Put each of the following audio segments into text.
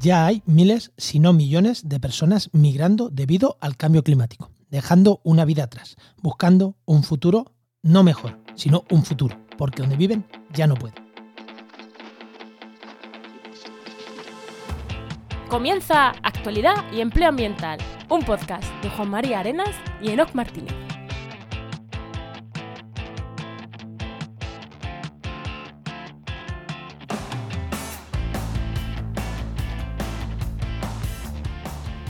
ya hay miles, si no millones, de personas migrando debido al cambio climático, dejando una vida atrás, buscando un futuro no mejor, sino un futuro, porque donde viven ya no pueden. Comienza Actualidad y Empleo Ambiental, un podcast de Juan María Arenas y Enoc Martínez.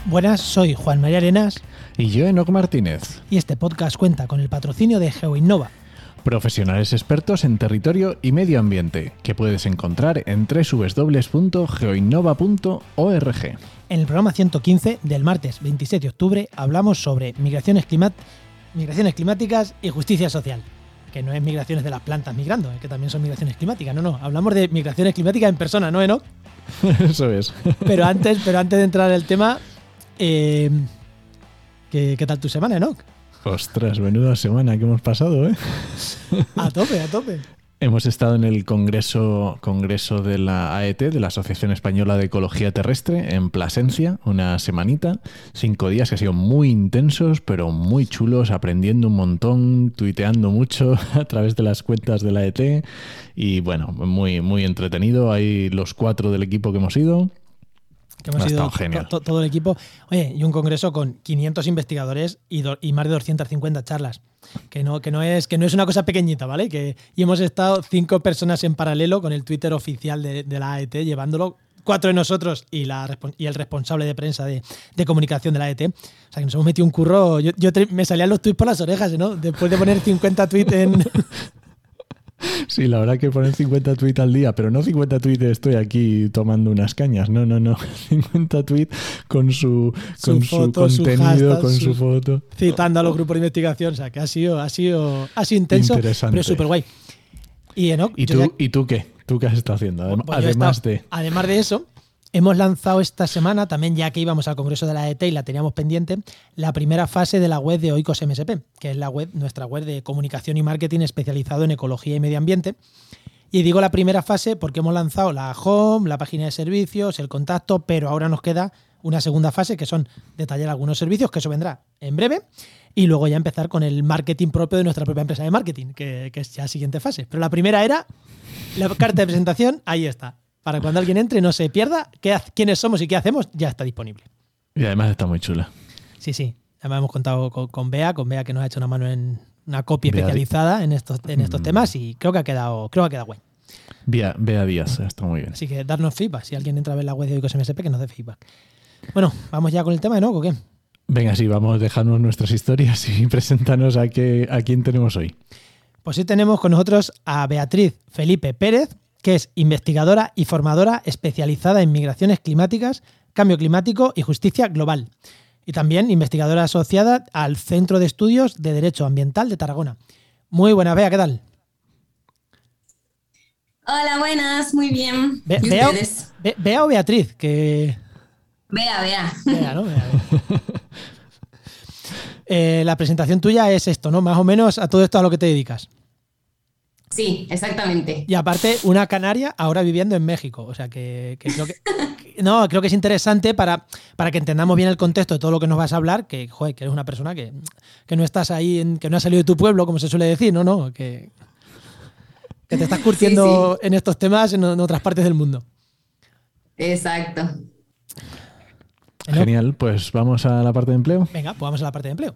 Buenas, soy Juan María Arenas Y yo, Enoc Martínez, y este podcast cuenta con el patrocinio de GeoInnova, profesionales expertos en territorio y medio ambiente, que puedes encontrar en www.geoinnova.org. En el programa 115 del martes 27 de octubre hablamos sobre migraciones, climat- migraciones climáticas y justicia social. Que no es migraciones de las plantas migrando, que también son migraciones climáticas. No, no, hablamos de migraciones climáticas en persona, ¿no, Enoch? Eso es. Pero antes, pero antes de entrar en el tema, eh, ¿qué, qué tal tu semana, Enoch? Ostras, menuda semana que hemos pasado, ¿eh? A tope, a tope. Hemos estado en el congreso, congreso de la AET, de la Asociación Española de Ecología Terrestre, en Plasencia, una semanita, cinco días que han sido muy intensos, pero muy chulos, aprendiendo un montón, tuiteando mucho a través de las cuentas de la AET y bueno, muy, muy entretenido. Hay los cuatro del equipo que hemos ido. Que hemos ido to- todo el equipo. Oye, y un congreso con 500 investigadores y, do- y más de 250 charlas. Que no, que, no es, que no es una cosa pequeñita, ¿vale? Que, y hemos estado cinco personas en paralelo con el Twitter oficial de, de la AET llevándolo. Cuatro de nosotros y, la, y el responsable de prensa de, de comunicación de la AET. O sea, que nos hemos metido un curro. Yo, yo te- me salían los tweets por las orejas, ¿no? Después de poner 50 tweets en. Sí, la verdad que poner 50 tweets al día, pero no 50 tweets estoy aquí tomando unas cañas, no, no, no. 50 tweets con su, Su con su, foto, su contenido, hashtag, con su- su foto. citando a los grupos de investigación. O sea, que ha sido, ha sido, ha sido intenso, pero súper guay. Y Enoch, ¿Y tú, ya- ¿Y tú qué? ¿Tú qué has estado haciendo? Pues yo he además estado- de... Además de eso, hemos lanzado esta semana, también ya que íbamos al Congreso de la ET y la teníamos pendiente, la primera fase de la web de Oikos MSP, que es la web, nuestra web de comunicación y marketing especializado en ecología y medio ambiente. Y digo la primera fase porque hemos lanzado la home, la página de servicios, el contacto, pero ahora nos queda una segunda fase que son detallar algunos servicios, que eso vendrá en breve, y luego ya empezar con el marketing propio de nuestra propia empresa de marketing, que, que es ya la siguiente fase. Pero la primera era la carta de presentación, ahí está. Para cuando alguien entre no se pierda qué quiénes somos y qué hacemos, ya está disponible. Y además está muy chula. Sí, sí. Además hemos contado con, con Bea, con Bea que nos ha hecho una mano en una copia Bea especializada en estos, en estos Mm. temas y creo que ha quedado, creo que ha quedado guay. Bea Díaz, está muy bien. Así que darnos feedback. Si alguien entra a ver la web de Oikos MSP, que nos dé feedback. Bueno, vamos ya con el tema, ¿no? ¿O qué? Venga, sí, vamos, dejarnos nuestras historias y preséntanos a, qué, a quién tenemos hoy. Pues hoy tenemos con nosotros a Beatriz Felipe Pérez, que es investigadora y formadora especializada en migraciones climáticas, cambio climático y justicia global. Y también investigadora asociada al Centro de Estudios de Derecho Ambiental de Tarragona. Muy buena, Bea, ¿qué tal? Hola, buenas, muy bien. Be- ¿Y Bea, ustedes? Be- Bea o Beatriz, que... Vea, vea. Bea, ¿no? Bea, Bea. Eh, la presentación tuya es esto, ¿no? Más o menos a todo esto a lo que te dedicas. Sí, exactamente. Y aparte, una canaria ahora viviendo en México. O sea que, que creo que. que- no, creo que es interesante para, para que entendamos bien el contexto de todo lo que nos vas a hablar, que, joder, que eres una persona que, que no estás ahí, en- que no has salido de tu pueblo, como se suele decir, no, no, que, que te estás curtiendo en estos temas en, en otras partes del mundo. Exacto. ¿No? Genial, pues vamos a la parte de empleo. Venga, pues vamos a la parte de empleo.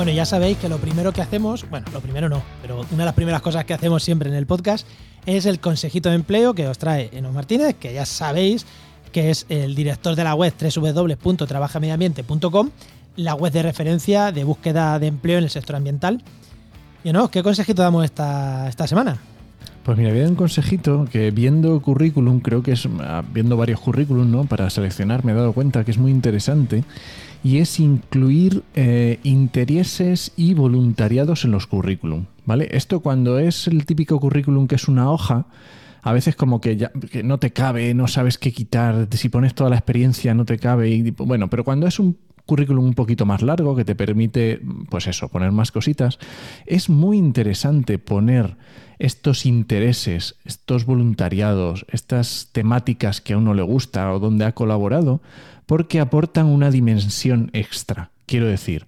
Bueno, ya sabéis que lo primero que hacemos, bueno, lo primero no, pero una de las primeras cosas que hacemos siempre en el podcast es el consejito de empleo que os trae Enos Martínez, que ya sabéis que es el director de la web www.trabajamediambiente.com, la web de referencia de búsqueda de empleo en el sector ambiental. Y no, ¿qué consejito damos esta, esta semana? Pues mira, había un consejito que viendo currículum, creo que es ah, viendo varios currículum, ¿no? Para seleccionar me he dado cuenta que es muy interesante y es incluir eh, intereses y voluntariados en los currículum, ¿vale? Esto cuando es el típico currículum que es una hoja, a veces como que, ya, que no te cabe, no sabes qué quitar, si pones toda la experiencia no te cabe. Y, bueno, pero cuando es un currículum un poquito más largo que te permite, pues eso, poner más cositas, es muy interesante poner estos intereses, estos voluntariados, estas temáticas que a uno le gusta o donde ha colaborado, porque aportan una dimensión extra. Quiero decir,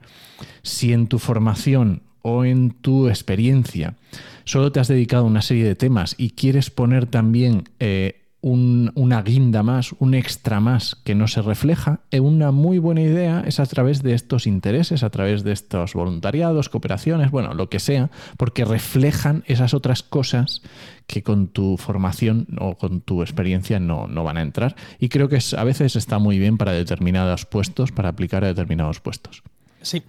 si en tu formación o en tu experiencia solo te has dedicado a una serie de temas y quieres poner también eh, una guinda más, un extra más que no se refleja, eh, una muy buena idea es a través de estos intereses, a través de estos voluntariados, cooperaciones, bueno, lo que sea, porque reflejan esas otras cosas que con tu formación o con tu experiencia no, no van a entrar. Y creo que a veces está muy bien para determinados puestos, para aplicar a determinados puestos. Sí,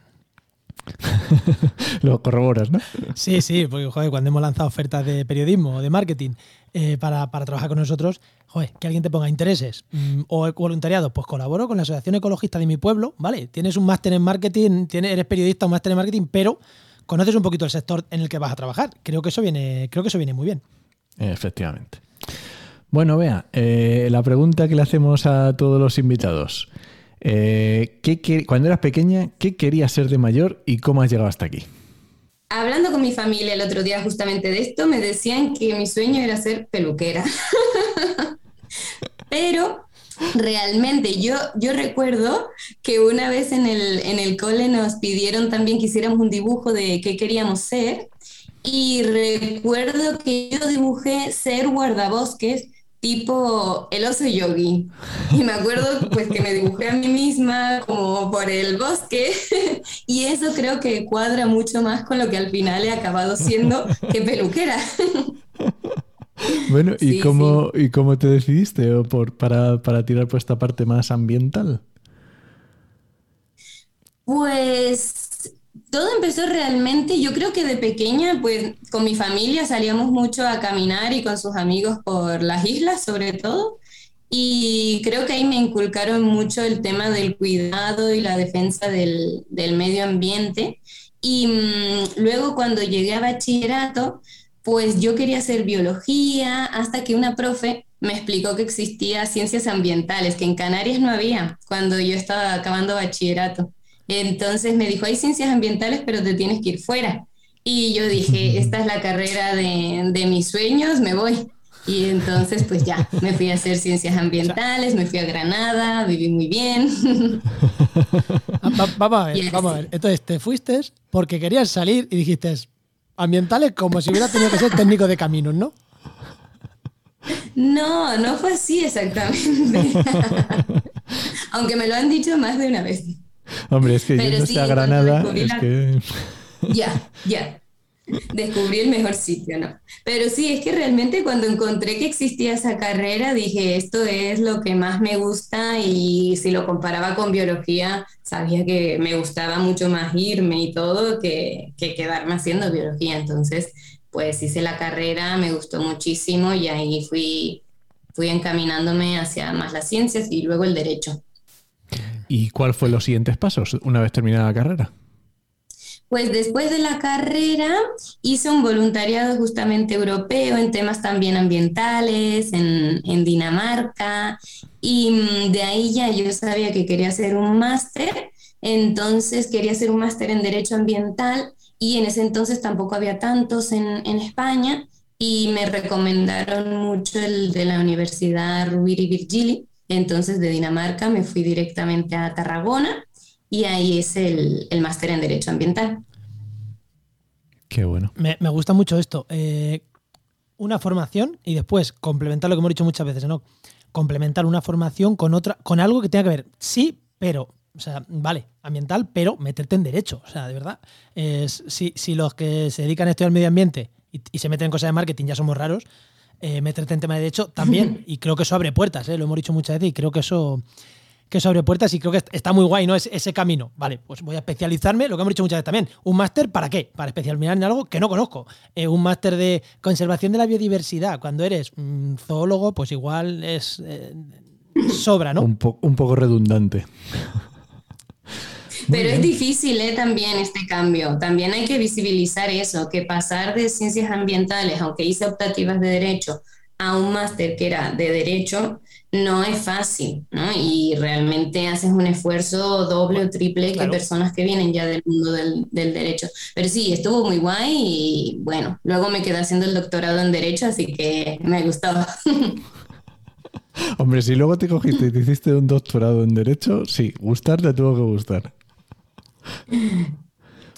Lo corroboras, ¿no? Sí, sí, porque joder, cuando hemos lanzado ofertas de periodismo o de marketing eh, para, trabajar con nosotros, joder, que alguien te ponga intereses mm, o voluntariado, pues colaboro con la Asociación Ecologista de mi pueblo, ¿vale? Tienes un máster en marketing, tienes, eres periodista, un máster en marketing, pero conoces un poquito el sector en el que vas a trabajar. Creo que eso viene, creo que eso viene muy bien. Efectivamente. Bueno, vea, eh, la pregunta que le hacemos a todos los invitados. Eh, cuando eras pequeña, ¿qué querías ser de mayor y cómo has llegado hasta aquí? Hablando con mi familia el otro día justamente de esto, me decían que mi sueño era ser peluquera. Pero realmente yo, yo recuerdo que una vez en el, en el cole nos pidieron también que hiciéramos un dibujo de qué queríamos ser. Y recuerdo que yo dibujé ser guardabosques tipo el oso yogi. Y me acuerdo pues que me dibujé a mí misma como por el bosque y eso creo que cuadra mucho más con lo que al final he acabado siendo que peluquera. Bueno, ¿y, cómo, ¿y cómo te decidiste por, para, para tirar por esta parte más ambiental? Pues todo empezó realmente, yo creo que de pequeña, pues con mi familia salíamos mucho a caminar y con sus amigos por las islas sobre todo. Y creo que ahí me inculcaron mucho el tema del cuidado y la defensa del, medio ambiente. Y mm, luego cuando llegué a bachillerato, pues yo quería hacer biología hasta que una profe me explicó que existía ciencias ambientales, que en Canarias no había cuando yo estaba acabando bachillerato. Entonces me dijo, hay ciencias ambientales, pero te tienes que ir fuera. Y yo dije, esta es la carrera de, mis sueños, me voy. Y entonces, pues ya, me fui a hacer ciencias ambientales, me fui a Granada, viví muy bien. vamos a ver, vamos a ver. Entonces, te fuiste porque querías salir y dijiste, ambientales como si hubiera tenido que ser técnico de caminos, ¿no? No, no fue así exactamente. Aunque me lo han dicho más de una vez. Hombre, es que yo no sé a Granada, es que... Ya, ya. Descubrí el mejor sitio, ¿no? Pero sí, es que realmente cuando encontré que existía esa carrera, dije, esto es lo que más me gusta y si lo comparaba con biología, sabía que me gustaba mucho más irme y todo que, que quedarme haciendo biología. Entonces, pues hice la carrera, me gustó muchísimo y ahí fui, fui encaminándome hacia más las ciencias y luego el derecho. ¿Y cuál fue los siguientes pasos una vez terminada la carrera? Pues después de la carrera hice un voluntariado justamente europeo en temas también ambientales, en, Dinamarca, y mm, de ahí ya yo sabía que quería hacer un máster, entonces quería hacer un máster en Derecho Ambiental y en ese entonces tampoco había tantos en, en España y me recomendaron mucho el de la Universidad Rubiri Virgili entonces de Dinamarca me fui directamente a Tarragona y ahí es el, máster en Derecho Ambiental. Qué bueno. Me, gusta mucho esto. Eh, una formación y después complementar lo que hemos dicho muchas veces, ¿no? Complementar una formación con otra, con algo que tenga que ver. Sí, pero. O sea, vale, ambiental, pero meterte en derecho. O sea, de verdad. si, si, los que se dedican a estudiar medio ambiente y, y se meten en cosas de marketing ya somos raros, eh, meterte en tema de derecho también. Y creo que eso abre puertas, ¿eh? lo hemos dicho muchas veces y creo que eso, que eso abre puertas y creo que está muy guay, ¿no? ese camino. Vale, pues voy a especializarme, lo que hemos dicho muchas veces también. ¿Un máster para qué? Para especializarme en algo que no conozco. Eh, un máster de conservación de la biodiversidad. Cuando eres zoólogo, pues igual es. sobra, ¿no? Un, un poco redundante. Pero es difícil ¿eh? también este cambio. También hay que visibilizar eso, que pasar de ciencias ambientales, aunque hice optativas de derecho, a un máster que era de derecho, no es fácil, ¿no? Y realmente haces un esfuerzo doble o triple que personas que vienen ya del mundo del, derecho. Pero sí, estuvo muy guay y bueno, luego me quedé haciendo el doctorado en derecho, así que me gustaba. Hombre, si luego te cogiste y te hiciste un doctorado en derecho, sí, gustar te tuvo que gustar.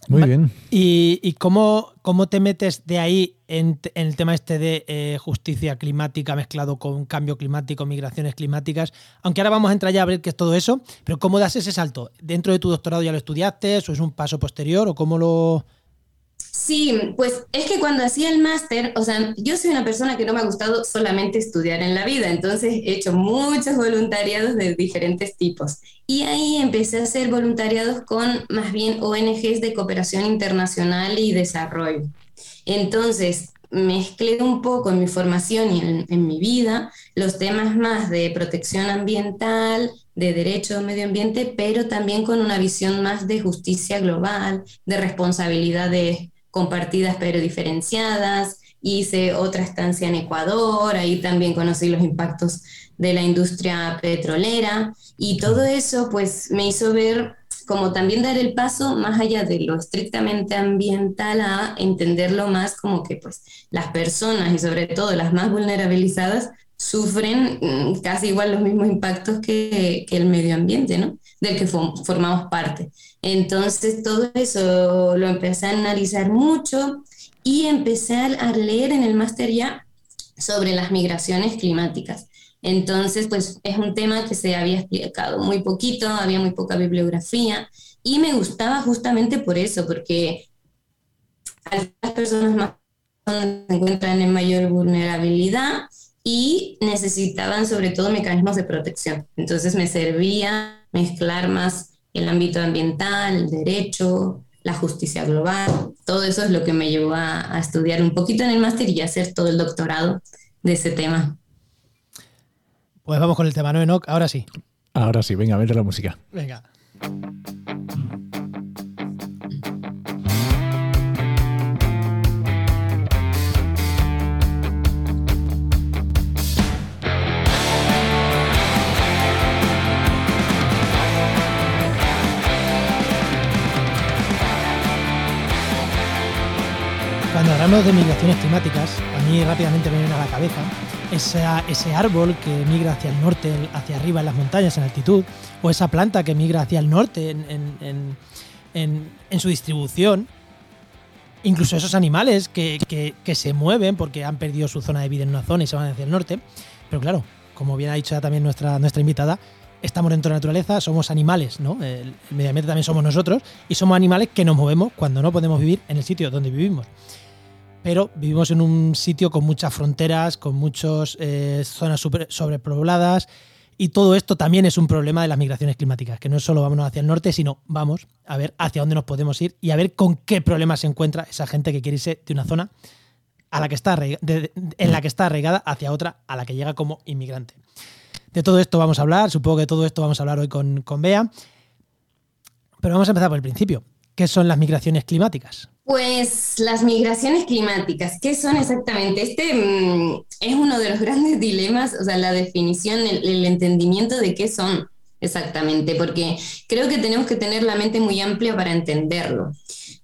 Muy bien. ¿Y, cómo, cómo, te metes de ahí en, el tema este de eh, justicia climática mezclado con cambio climático, migraciones climáticas? Aunque ahora vamos a entrar ya a ver qué es todo eso, pero ¿cómo das ese salto? ¿Dentro de tu doctorado ya lo estudiaste? ¿O es un paso posterior? ¿O cómo lo, Sí, pues es que cuando hacía el máster, o sea, yo soy una persona que no me ha gustado solamente estudiar en la vida, entonces he hecho muchos voluntariados de diferentes tipos. Y ahí empecé a hacer voluntariados con más bien ONGs de cooperación internacional y desarrollo. Entonces, mezclé un poco en mi formación y en, mi vida los temas más de protección ambiental, de derecho medio ambiente, pero también con una visión más de justicia global, de responsabilidades compartidas pero diferenciadas. Hice otra estancia en Ecuador, ahí también conocí los impactos de la industria petrolera y todo eso pues me hizo ver como también dar el paso más allá de lo estrictamente ambiental a entenderlo más como que pues las personas y sobre todo las más vulnerabilizadas sufren mm, casi igual los mismos impactos que, que el medio ambiente, ¿no? Del que formamos parte. Entonces todo eso lo empecé a analizar mucho y empecé a leer en el máster ya sobre las migraciones climáticas. Entonces, pues es un tema que se había explicado muy poquito, había muy poca bibliografía y me gustaba justamente por eso, porque las personas más se encuentran en mayor vulnerabilidad y necesitaban sobre todo mecanismos de protección. Entonces me servía mezclar más el ámbito ambiental, el derecho, la justicia global. Todo eso es lo que me llevó a, estudiar un poquito en el máster y a hacer todo el doctorado de ese tema. Pues vamos con el tema, ¿no, Enoch? Ahora sí. Ahora sí, venga, vete la música. Venga. Cuando hablamos de migraciones climáticas, a mí rápidamente me viene a la cabeza ese árbol que migra hacia el norte, hacia arriba en las montañas en altitud, o esa planta que migra hacia el norte en, su distribución, incluso esos animales que, se mueven porque han perdido su zona de vida en una zona y se van hacia el norte. Pero claro, como bien ha dicho también nuestra, nuestra invitada, estamos dentro de la naturaleza, somos animales, ¿no? El medio ambiente también somos nosotros y somos animales que nos movemos cuando no podemos vivir en el sitio donde vivimos pero vivimos en un sitio con muchas fronteras, con muchas eh, zonas sobrepobladas y todo esto también es un problema de las migraciones climáticas, que no solo vámonos hacia el norte, sino vamos a ver hacia dónde nos podemos ir y a ver con qué problemas se encuentra esa gente que quiere irse de una zona a la que está en la que está arraigada hacia otra a la que llega como inmigrante. De todo esto vamos a hablar, supongo que de todo esto vamos a hablar hoy con, con Bea, pero vamos a empezar por el principio. ¿Qué son las migraciones climáticas? Pues las migraciones climáticas, ¿qué son exactamente? Este mm, es uno de los grandes dilemas, o sea, la definición, el, entendimiento de qué son exactamente, porque creo que tenemos que tener la mente muy amplia para entenderlo.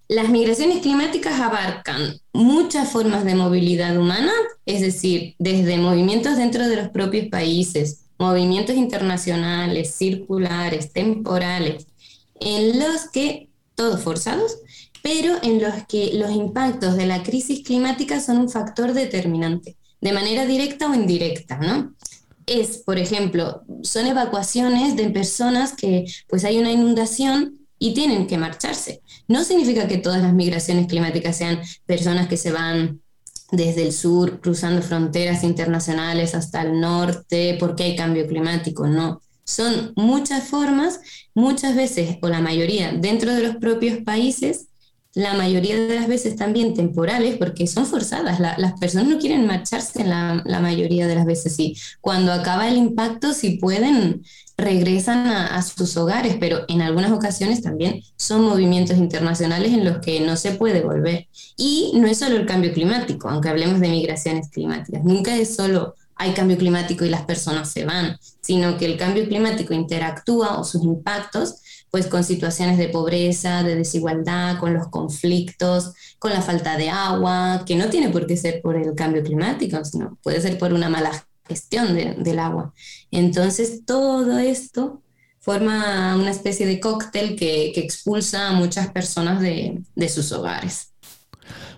Las migraciones climáticas abarcan muchas formas de movilidad humana, es decir, desde movimientos dentro de los propios países, movimientos internacionales, circulares, temporales, en los que, todos forzados, pero en los que los impactos de la crisis climática son un factor determinante, de manera directa o indirecta, ¿no? Es, por ejemplo, son evacuaciones de personas que pues hay una inundación y tienen que marcharse. No significa que todas las migraciones climáticas sean personas que se van desde el sur, cruzando fronteras internacionales hasta el norte, porque hay cambio climático, no. Son muchas formas, muchas veces, o la mayoría, dentro de los propios países, la mayoría de las veces también temporales, porque son forzadas. las personas no quieren marcharse la, mayoría de las veces. Sí. Cuando acaba el impacto, si pueden, regresan a, sus hogares, pero en algunas ocasiones también son movimientos internacionales en los que no se puede volver. Y no es solo el cambio climático, aunque hablemos de migraciones climáticas. Nunca es solo hay cambio climático y las personas se van, sino que el cambio climático interactúa o sus impactos pues con situaciones de pobreza, de desigualdad, con los conflictos, con la falta de agua, que no tiene por qué ser por el cambio climático, sino puede ser por una mala gestión del agua. Entonces, todo esto forma una especie de cóctel que, expulsa a muchas personas de sus hogares.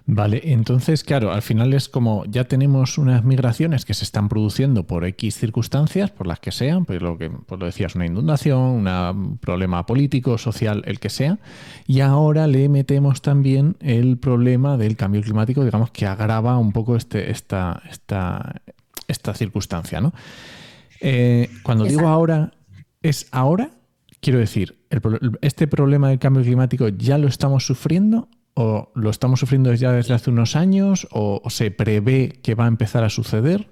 Vale, entonces, claro, al final es como ya tenemos unas migraciones que se están produciendo por X circunstancias, por las que sean, pues lo que pues lo decías, una inundación, un problema político, social, el que sea, y ahora le metemos también el problema del cambio climático, digamos, que agrava un poco este, esta, esta, esta circunstancia, ¿no? Eh, cuando digo ahora, ¿es ahora? Quiero decir, ¿este problema del cambio climático ya lo estamos sufriendo ¿O lo estamos sufriendo ya desde hace unos años o, se prevé que va a empezar a suceder?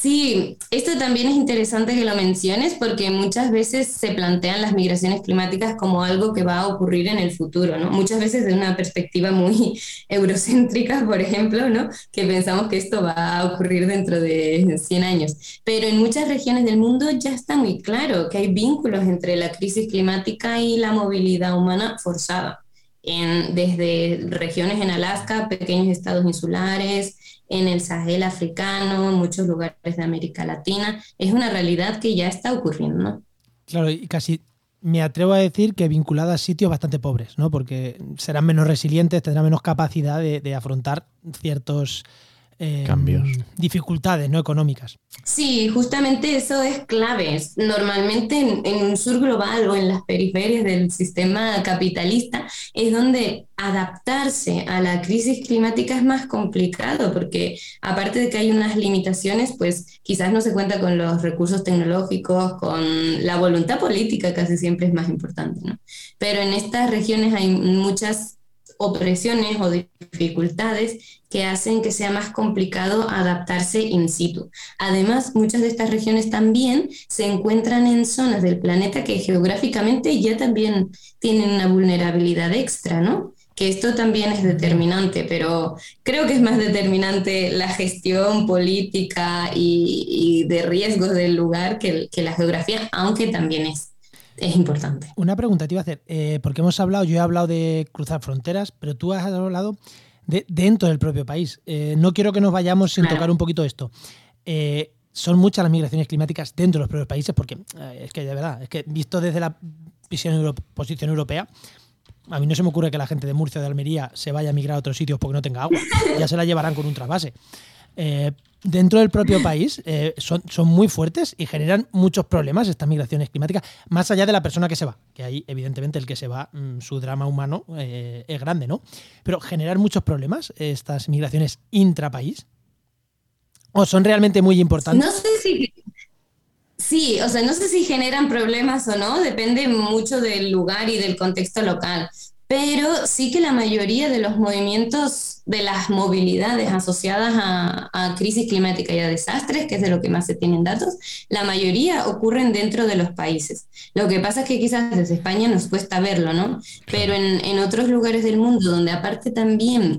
Sí, esto también es interesante que lo menciones porque muchas veces se plantean las migraciones climáticas como algo que va a ocurrir en el futuro, ¿no? Muchas veces de una perspectiva muy eurocéntrica, por ejemplo, ¿no? Que pensamos que esto va a ocurrir dentro de 100 años. Pero en muchas regiones del mundo ya está muy claro que hay vínculos entre la crisis climática y la movilidad humana forzada desde regiones en Alaska, pequeños estados insulares, en el Sahel africano, en muchos lugares de América Latina. Es una realidad que ya está ocurriendo. Claro, y casi me atrevo a decir que vinculada a sitios bastante pobres, ¿no? porque serán menos resilientes, tendrán menos capacidad de afrontar ciertos eh, cambios. Dificultades no económicas. Sí, justamente eso es clave. Normalmente en, un sur global o en las periferias del sistema capitalista es donde adaptarse a la crisis climática es más complicado porque aparte de que hay unas limitaciones, pues quizás no se cuenta con los recursos tecnológicos, con la voluntad política casi siempre es más importante, ¿no? Pero en estas regiones hay muchas opresiones o dificultades que hacen que sea más complicado adaptarse in situ. Además, muchas de estas regiones también se encuentran en zonas del planeta que geográficamente ya también tienen una vulnerabilidad extra, ¿no? que esto también es determinante, pero creo que es más determinante la gestión política y, de riesgos del lugar que, que la geografía, aunque también es es importante. Una pregunta te iba a hacer, eh, porque hemos hablado, yo he hablado de cruzar fronteras, pero tú has hablado de dentro del propio país. Eh, no quiero que nos vayamos sin tocar un poquito esto. Eh, son muchas las migraciones climáticas dentro de los propios países, porque es que de verdad, es que visto desde la visión posición europea, a mí no se me ocurre que la gente de Murcia o de Almería se vaya a migrar a otros sitios porque no tenga agua. Ya se la llevarán con un trasvase. Eh, dentro del propio país eh, son, son muy fuertes y generan muchos problemas estas migraciones climáticas, más allá de la persona que se va, que ahí evidentemente el que se va, mm, su drama humano eh, es grande, ¿no? Pero generan muchos problemas estas migraciones intrapaís. ¿O son realmente muy importantes? No sé si... Sí, o sea, no sé si generan problemas o no, depende mucho del lugar y del contexto local pero sí que la mayoría de los movimientos de las movilidades asociadas a, crisis climática y a desastres, que es de lo que más se tienen datos, la mayoría ocurren dentro de los países. Lo que pasa es que quizás desde España nos cuesta verlo, ¿no? Pero en, en otros lugares del mundo, donde aparte también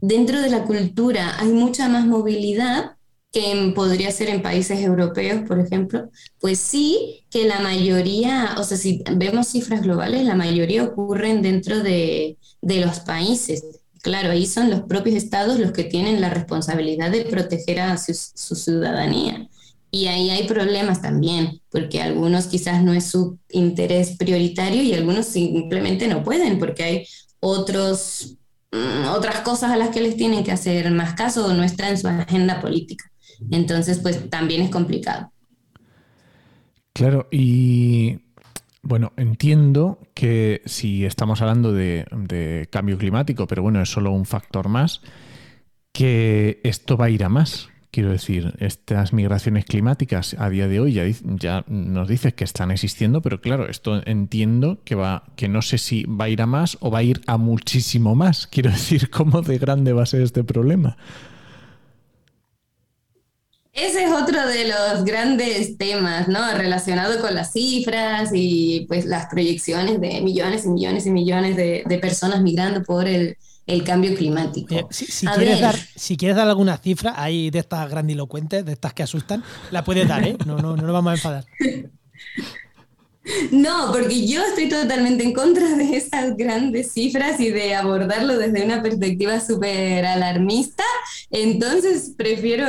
dentro de la cultura hay mucha más movilidad, que podría ser en países europeos, por ejemplo, pues sí que la mayoría, o sea, si vemos cifras globales, la mayoría ocurren dentro de, los países. Claro, ahí son los propios estados los que tienen la responsabilidad de proteger a su, ciudadanía. Y ahí hay problemas también, porque algunos quizás no es su interés prioritario y algunos simplemente no pueden, porque hay otros, mm, otras cosas a las que les tienen que hacer más caso o no está en su agenda política. Entonces, pues también es complicado. Claro, y bueno, entiendo que si estamos hablando de, cambio climático, pero bueno, es solo un factor más, que esto va a ir a más, Quiero decir, estas migraciones climáticas a día de hoy ya, ya, nos dices que están existiendo, pero claro, esto entiendo que va, que no sé si va a ir a más o va a ir a muchísimo más. Quiero decir, ¿cómo de grande va a ser este problema? Ese es otro de los grandes temas, ¿no? Relacionado con las cifras y pues las proyecciones de millones y millones y millones de, de personas migrando por el, el cambio climático. si, quieres dar, si, quieres dar, alguna cifra ahí de estas grandilocuentes, de estas que asustan, la puedes dar, ¿eh? No, no, no nos vamos a enfadar. No, porque yo estoy totalmente en contra de esas grandes cifras y de abordarlo desde una perspectiva súper alarmista. Entonces prefiero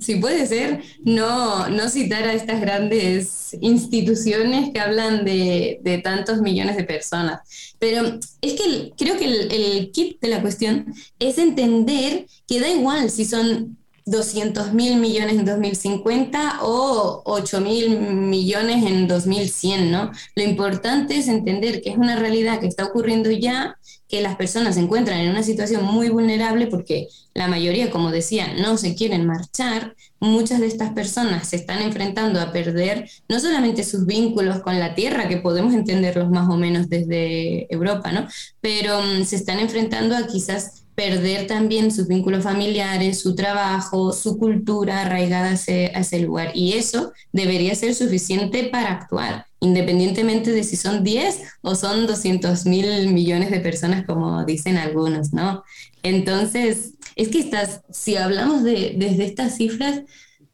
si puede ser, no, no citar a estas grandes instituciones que hablan de, tantos millones de personas. Pero es que creo que el, el kit de la cuestión es entender que da igual si son 200 mil millones en 2050 o 8 mil millones en 2100, ¿no? Lo importante es entender que es una realidad que está ocurriendo ya, que las personas se encuentran en una situación muy vulnerable porque la mayoría, como decía, no se quieren marchar. Muchas de estas personas se están enfrentando a perder no solamente sus vínculos con la tierra, que podemos entenderlos más o menos desde Europa, ¿no? Pero mm, se están enfrentando a quizás perder también sus vínculos familiares, su trabajo, su cultura arraigada a ese, lugar. Y eso debería ser suficiente para actuar, independientemente de si son 10 o son 200 mil millones de personas, como dicen algunos, ¿no? Entonces, es que estás, si hablamos de, desde estas cifras,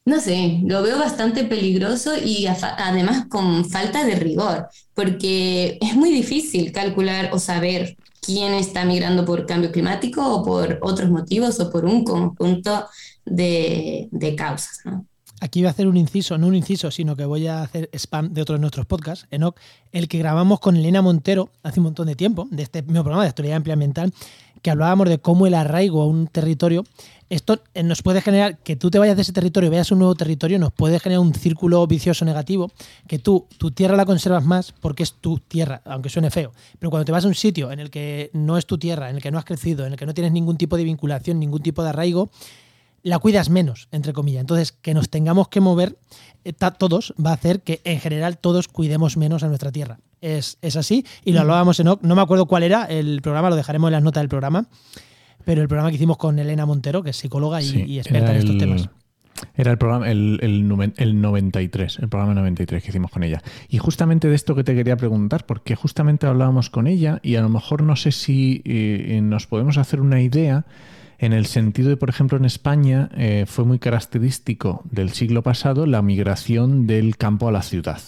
no sé, lo veo bastante peligroso y además con falta de rigor, porque es muy difícil calcular o saber quién está migrando por cambio climático o por otros motivos o por un conjunto de, causas. Aquí voy a hacer un inciso, no un inciso, sino que voy a hacer spam de otros de nuestros podcasts, Enoch, el que grabamos con Elena Montero hace un montón de tiempo, de este mismo programa de actualidad ambiental, que hablábamos de cómo el arraigo a un territorio, esto eh, nos puede generar que tú te vayas de ese territorio y vayas a un nuevo territorio, nos puede generar un círculo vicioso negativo, que tú tu tierra la conservas más porque es tu tierra, aunque suene feo. Pero cuando te vas a un sitio en el que no es tu tierra, en el que no has crecido, en el que no tienes ningún tipo de vinculación, ningún tipo de arraigo, la cuidas menos, entre comillas. Entonces, que nos tengamos que mover eh, todos va a hacer que en general todos cuidemos menos a nuestra tierra es, así. Y lo hablábamos en no me acuerdo cuál era el programa, lo dejaremos en las notas del programa, pero el programa que hicimos con Elena Montero, que es psicóloga y, experta en estos temas. Era el programa, el, el, el, 93, el programa 93 que hicimos con ella. Y justamente de esto que te quería preguntar, porque justamente hablábamos con ella y a lo mejor no sé si eh, nos podemos hacer una idea en el sentido de, por ejemplo, en España eh, fue muy característico del siglo pasado la migración del campo a la ciudad.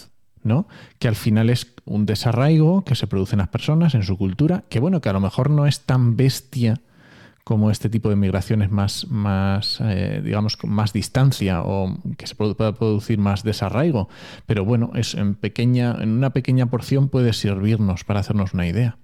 ¿no? Que al final es un desarraigo que se produce en las personas, en su cultura, que bueno, que a lo mejor no es tan bestia como este tipo de migraciones más, más eh, digamos, con más distancia o que se pueda producir más desarraigo. Pero bueno, es en, pequeña, en una pequeña porción puede servirnos para hacernos una idea.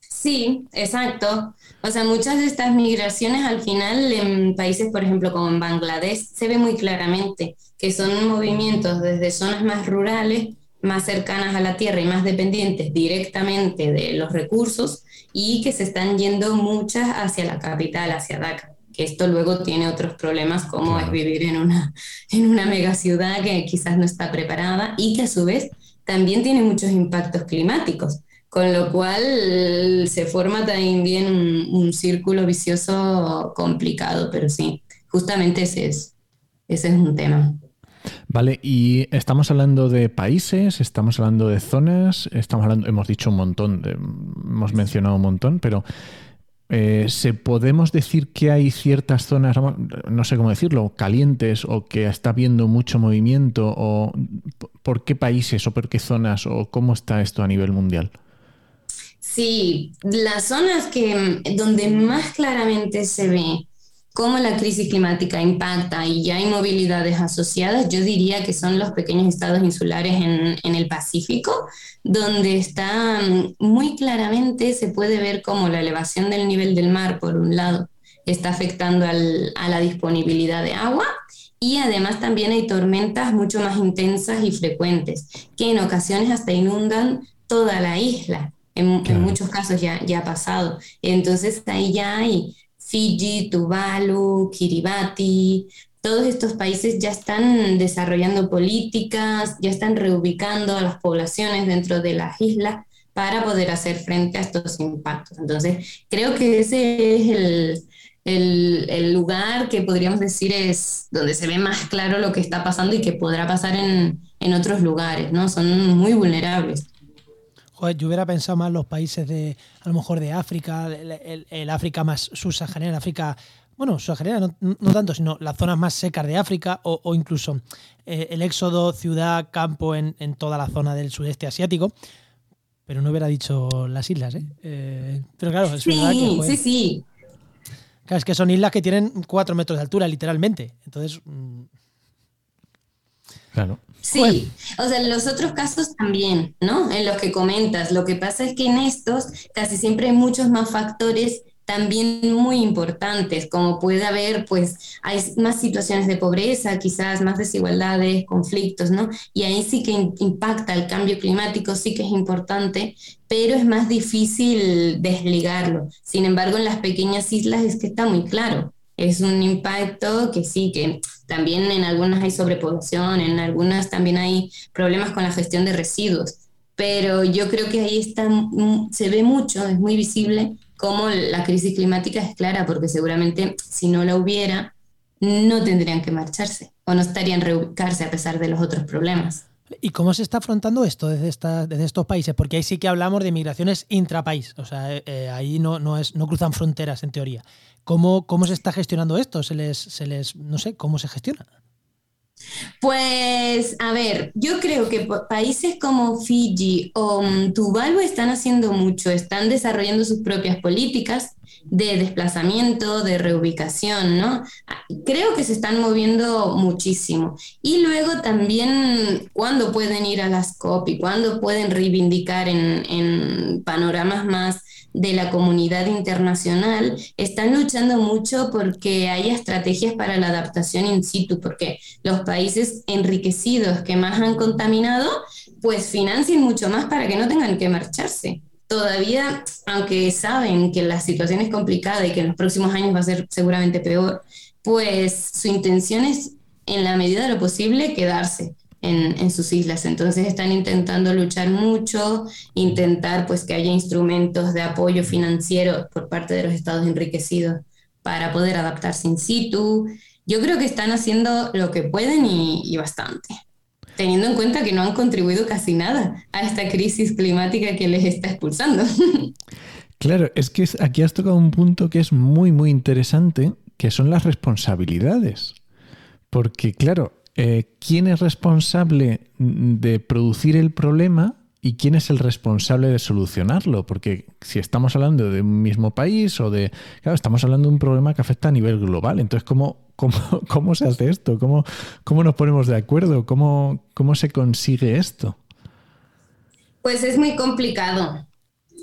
Sí, exacto. O sea, muchas de estas migraciones al final en países, por ejemplo, como en Bangladesh, se ve muy claramente que son movimientos desde zonas más rurales más cercanas a la tierra y más dependientes directamente de los recursos y que se están yendo muchas hacia la capital, hacia Dhaka. Que esto luego tiene otros problemas como es vivir en una, en una megaciudad que quizás no está preparada y que a su vez también tiene muchos impactos climáticos, con lo cual se forma también un, un círculo vicioso complicado, pero sí, justamente ese es, ese es un tema. Vale, y estamos hablando de países, estamos hablando de zonas, estamos hablando, hemos dicho un montón, hemos mencionado un montón, pero eh, ¿se podemos decir que hay ciertas zonas, no sé cómo decirlo, calientes o que está habiendo mucho movimiento o por qué países o por qué zonas o cómo está esto a nivel mundial? Sí, las zonas que donde más claramente se ve cómo la crisis climática impacta y ya hay movilidades asociadas, yo diría que son los pequeños estados insulares en, el Pacífico, donde está mm, muy claramente, se puede ver cómo la elevación del nivel del mar, por un lado, está afectando a la disponibilidad de agua y además también hay tormentas mucho más intensas y frecuentes, que en ocasiones hasta inundan toda la isla. En, muchos casos ya, ya ha pasado. Entonces ahí ya hay Fiji, Tuvalu, Kiribati, todos estos países ya están desarrollando políticas, ya están reubicando a las poblaciones dentro de las islas para poder hacer frente a estos impactos. Entonces, creo que ese es el, el, lugar que podríamos decir es donde se ve más claro lo que está pasando y que podrá pasar en, en otros lugares, ¿no? Son muy vulnerables. Joder, yo hubiera pensado más los países de, a lo mejor de África, el, el, África más subsahariana, África, bueno, subsahariana no, no, tanto, sino las zonas más secas de África o, o incluso eh, el éxodo ciudad-campo en, en toda la zona del sudeste asiático pero no hubiera dicho las islas, ¿eh? eh pero claro, es sí, verdad que. sí, sí. Claro, es que son islas que tienen cuatro metros de altura, literalmente. Entonces. Mmm... Claro. Sí, o sea, en los otros casos también, ¿no? En los que comentas. Lo que pasa es que en estos casi siempre hay muchos más factores también muy importantes, como puede haber, pues hay más situaciones de pobreza, quizás más desigualdades, conflictos, ¿no? Y ahí sí que impacta el cambio climático, sí que es importante, pero es más difícil desligarlo. Sin embargo, en las pequeñas islas es que está muy claro. Es un impacto que sí, que también en algunas hay sobrepoblación, en algunas también hay problemas con la gestión de residuos, pero yo creo que ahí está, se ve mucho, es muy visible cómo la crisis climática es clara, porque seguramente si no la hubiera, no tendrían que marcharse o no estarían reubicarse a pesar de los otros problemas. ¿Y cómo se está afrontando esto desde, esta, desde estos países? Porque ahí sí que hablamos de migraciones intrapaís, o sea, eh, ahí no, no, es, no cruzan fronteras en teoría. ¿Cómo, ¿Cómo se está gestionando esto? ¿Se les, se les, no sé, cómo se gestiona? Pues, a ver, yo creo que países como Fiji o um, Tuvalu están haciendo mucho, están desarrollando sus propias políticas de desplazamiento, de reubicación, ¿no? Creo que se están moviendo muchísimo. Y luego también cuando pueden ir a las COP y cuando pueden reivindicar en, en panoramas más de la comunidad internacional están luchando mucho porque haya estrategias para la adaptación in situ, porque los países enriquecidos que más han contaminado, pues financien mucho más para que no tengan que marcharse. Todavía, aunque saben que la situación es complicada y que en los próximos años va a ser seguramente peor, pues su intención es, en la medida de lo posible, quedarse en, en, sus islas. Entonces están intentando luchar mucho, intentar pues que haya instrumentos de apoyo financiero por parte de los estados enriquecidos para poder adaptarse in situ. Yo creo que están haciendo lo que pueden y, y bastante, teniendo en cuenta que no han contribuido casi nada a esta crisis climática que les está expulsando. Claro, es que aquí has tocado un punto que es muy, muy interesante, que son las responsabilidades. Porque, claro, eh, quién es responsable de producir el problema y quién es el responsable de solucionarlo. Porque si estamos hablando de un mismo país o de... Claro, estamos hablando de un problema que afecta a nivel global. Entonces, ¿cómo, cómo, cómo se hace esto? ¿Cómo, cómo nos ponemos de acuerdo? ¿Cómo, ¿Cómo se consigue esto? Pues es muy complicado.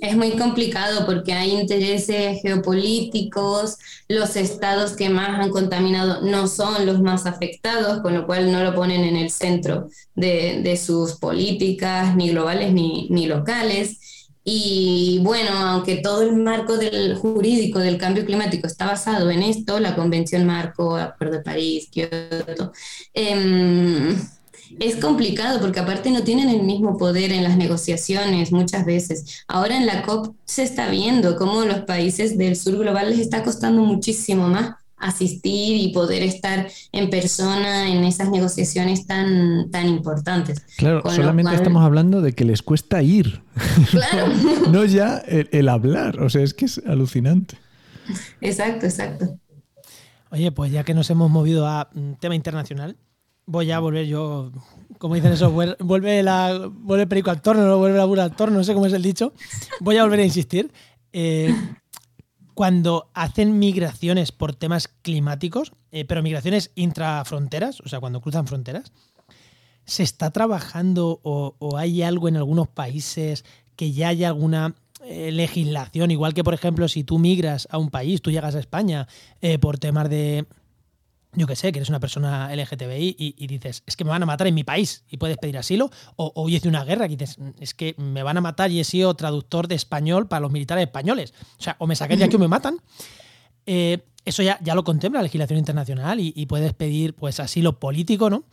Es muy complicado porque hay intereses geopolíticos, los estados que más han contaminado no son los más afectados, con lo cual no lo ponen en el centro de, de sus políticas, ni globales ni, ni locales. Y bueno, aunque todo el marco del jurídico del cambio climático está basado en esto, la Convención Marco, Acuerdo de París, Kioto, eh, es complicado porque aparte no tienen el mismo poder en las negociaciones muchas veces. Ahora en la COP se está viendo cómo los países del sur global les está costando muchísimo más asistir y poder estar en persona en esas negociaciones tan, tan importantes. Claro, Con solamente cual... estamos hablando de que les cuesta ir. Claro. no, no, ya el, el hablar, o sea, es que es alucinante. Exacto, exacto. Oye, pues ya que nos hemos movido a un tema internacional, voy a volver yo, como dicen eso, vuelve, la, vuelve el perico al torno, no vuelve la burra al torno, no sé cómo es el dicho. Voy a volver a insistir. Eh, cuando hacen migraciones por temas climáticos, eh, pero migraciones intrafronteras, o sea, cuando cruzan fronteras, ¿se está trabajando o, hay algo en algunos países que ya haya alguna eh, legislación? Igual que, por ejemplo, si tú migras a un país, tú llegas a España por temas de yo que sé, que eres una persona LGTBI y, dices, es que me van a matar en mi país y puedes pedir asilo, o, o hice una guerra y dices, es que me van a matar y he sido traductor de español para los militares españoles. O sea, o me saqué de aquí o me matan. Eh, eso ya, ya lo contempla la legislación internacional y, puedes pedir pues asilo político, ¿no?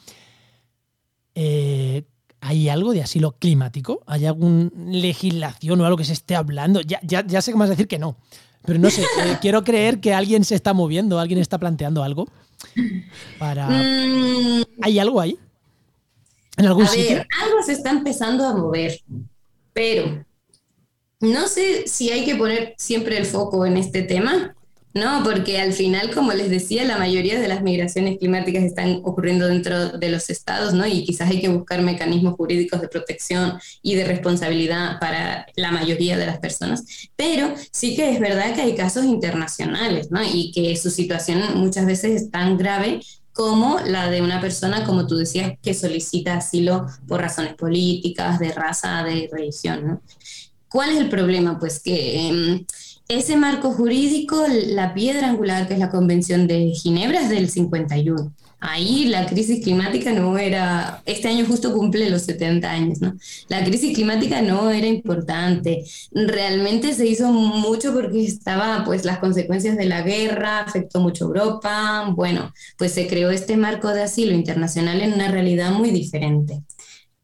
Eh, ¿Hay algo de asilo climático? ¿Hay alguna legislación o algo que se esté hablando? Ya, ya, sé que vas a decir que no, pero no sé, eh, quiero creer que alguien se está moviendo, alguien está planteando algo para... Mm. ¿Hay algo ahí? ¿En algún a Ver, algo se está empezando a mover, pero no sé si hay que poner siempre el foco en este tema, no, porque al final, como les decía, la mayoría de las migraciones climáticas están ocurriendo dentro de los estados, ¿no? Y quizás hay que buscar mecanismos jurídicos de protección y de responsabilidad para la mayoría de las personas. Pero sí que es verdad que hay casos internacionales, ¿no? Y que su situación muchas veces es tan grave como la de una persona, como tú decías, que solicita asilo por razones políticas, de raza, de religión, ¿no? ¿Cuál es el problema? Pues que em, ese marco jurídico, la piedra angular que es la Convención de Ginebra es del 51. Ahí la crisis climática no era, este año justo cumple los 70 años, ¿no? La crisis climática no era importante. Realmente se hizo mucho porque estaba, pues, las consecuencias de la guerra, afectó mucho Europa. Bueno, pues se creó este marco de asilo internacional en una realidad muy diferente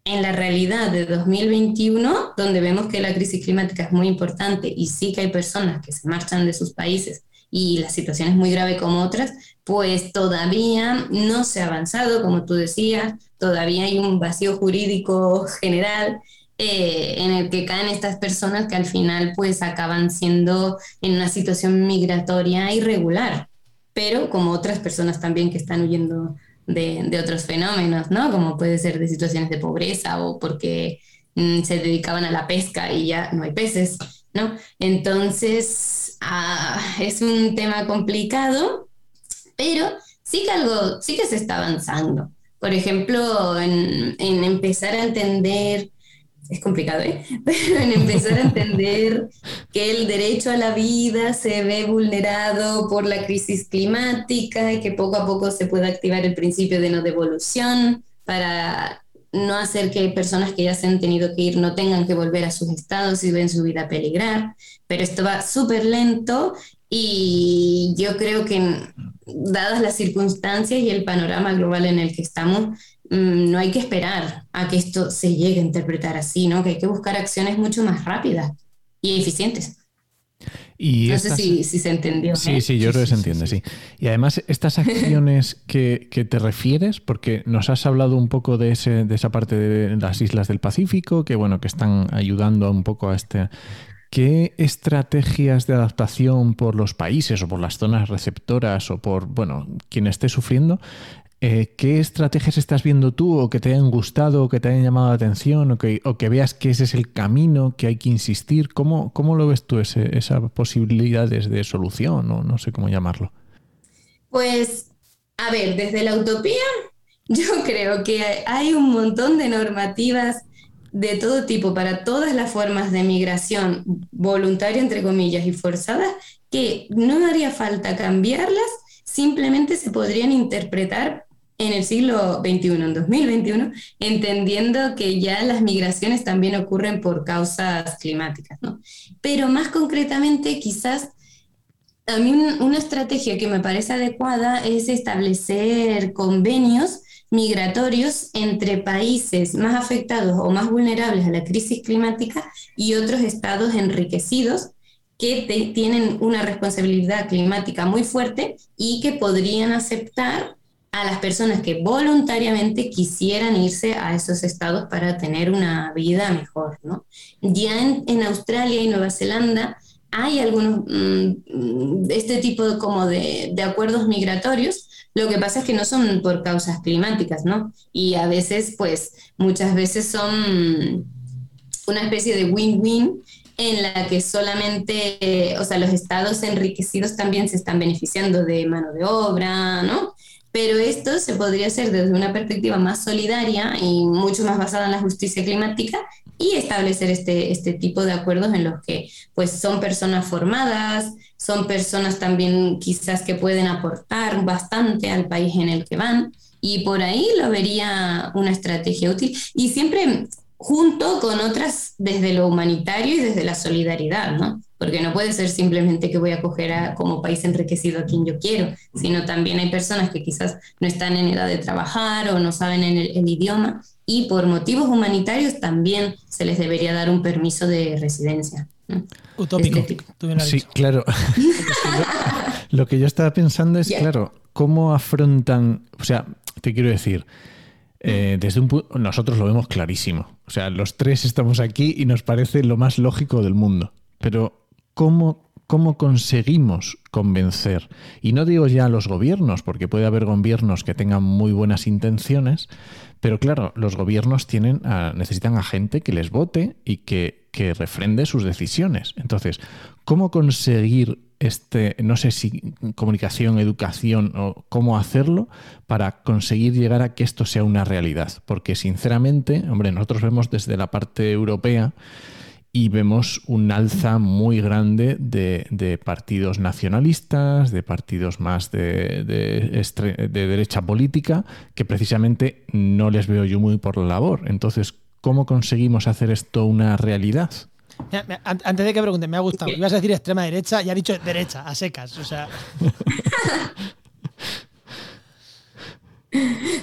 en la realidad de 2021, donde vemos que la crisis climática es muy importante y sí que hay personas que se marchan de sus países y la situación es muy grave como otras, pues todavía no se ha avanzado, como tú decías, todavía hay un vacío jurídico general eh, en el que caen estas personas que al final pues acaban siendo en una situación migratoria irregular, pero como otras personas también que están huyendo de, otros fenómenos, ¿no? Como puede ser de situaciones de pobreza o porque mm, se dedicaban a la pesca y ya no hay peces, ¿no? Entonces, ah, es un tema complicado, pero sí que algo, sí que se está avanzando. Por ejemplo, en, en empezar a entender es complicado, ¿eh? Pero en empezar a entender que el derecho a la vida se ve vulnerado por la crisis climática y que poco a poco se puede activar el principio de no devolución para no hacer que personas que ya se han tenido que ir no tengan que volver a sus estados y ven su vida peligrar. Pero esto va súper lento y yo creo que dadas las circunstancias y el panorama global en el que estamos, Mm, no hay que esperar a que esto se llegue a interpretar así, ¿no? Que hay que buscar acciones mucho más rápidas y eficientes. Y no sé si, se entendió. Sí, ¿eh? sí, yo creo que se entiende, sí. Y además, estas acciones que, te refieres, porque nos has hablado un poco de, ese, de esa parte de las islas del Pacífico, que bueno, que están ayudando un poco a este. ¿Qué estrategias de adaptación por los países o por las zonas receptoras o por, bueno, quien esté sufriendo eh, ¿qué estrategias estás viendo tú o que te hayan gustado o que te hayan llamado la atención o que, o que veas que ese es el camino que hay que insistir? ¿Cómo, cómo lo ves tú esas posibilidades de solución o no sé cómo llamarlo? Pues, a ver, desde la utopía yo creo que hay un montón de normativas de todo tipo para todas las formas de migración voluntaria, entre comillas, y forzada, que no haría falta cambiarlas, simplemente se podrían interpretar en el siglo XXI, en 2021, entendiendo que ya las migraciones también ocurren por causas climáticas, ¿no? Pero más concretamente, quizás a mí una estrategia que me parece adecuada es establecer convenios migratorios entre países más afectados o más vulnerables a la crisis climática y otros estados enriquecidos que tienen una responsabilidad climática muy fuerte y que podrían aceptar a las personas que voluntariamente quisieran irse a esos estados para tener una vida mejor. ¿no? Ya en, Australia y Nueva Zelanda hay algunos mm, este tipo de, como de, de, acuerdos migratorios. Lo que pasa es que no son por causas climáticas, ¿no? Y a veces, pues, muchas veces son una especie de win-win en la que solamente, o sea, los estados enriquecidos también se están beneficiando de mano de obra, ¿no? pero esto se podría hacer desde una perspectiva más solidaria y mucho más basada en la justicia climática y establecer este, este tipo de acuerdos en los que pues son personas formadas, son personas también quizás que pueden aportar bastante al país en el que van y por ahí lo vería una estrategia útil y siempre junto con otras desde lo humanitario y desde la solidaridad, ¿no? porque no puede ser simplemente que voy a coger a, como país enriquecido a quien yo quiero, sino también hay personas que quizás no están en edad de trabajar o no saben el, el idioma y por motivos humanitarios también se les debería dar un permiso de residencia. Utópico. Sí, claro. lo que yo estaba pensando es, claro, cómo afrontan, o sea, te quiero decir, eh, desde un nosotros lo vemos clarísimo. O sea, los tres estamos aquí y nos parece lo más lógico del mundo. Pero ¿cómo, cómo conseguimos convencer? Y no digo ya a los gobiernos, porque puede haber gobiernos que tengan muy buenas intenciones, pero claro, los gobiernos tienen necesitan a gente que les vote y que, que refrende sus decisiones. Entonces, ¿cómo conseguir este, no sé si comunicación, educación o cómo hacerlo para conseguir llegar a que esto sea una realidad? Porque sinceramente, hombre, nosotros vemos desde la parte europea y vemos un alza muy grande de, partidos nacionalistas, de partidos más de, de, derecha política, que precisamente no les veo yo muy por la labor. Entonces, ¿cómo conseguimos hacer esto una realidad? Antes de que pregunte, me ha gustado. Ibas a decir extrema derecha y ha dicho derecha, a secas. O sea.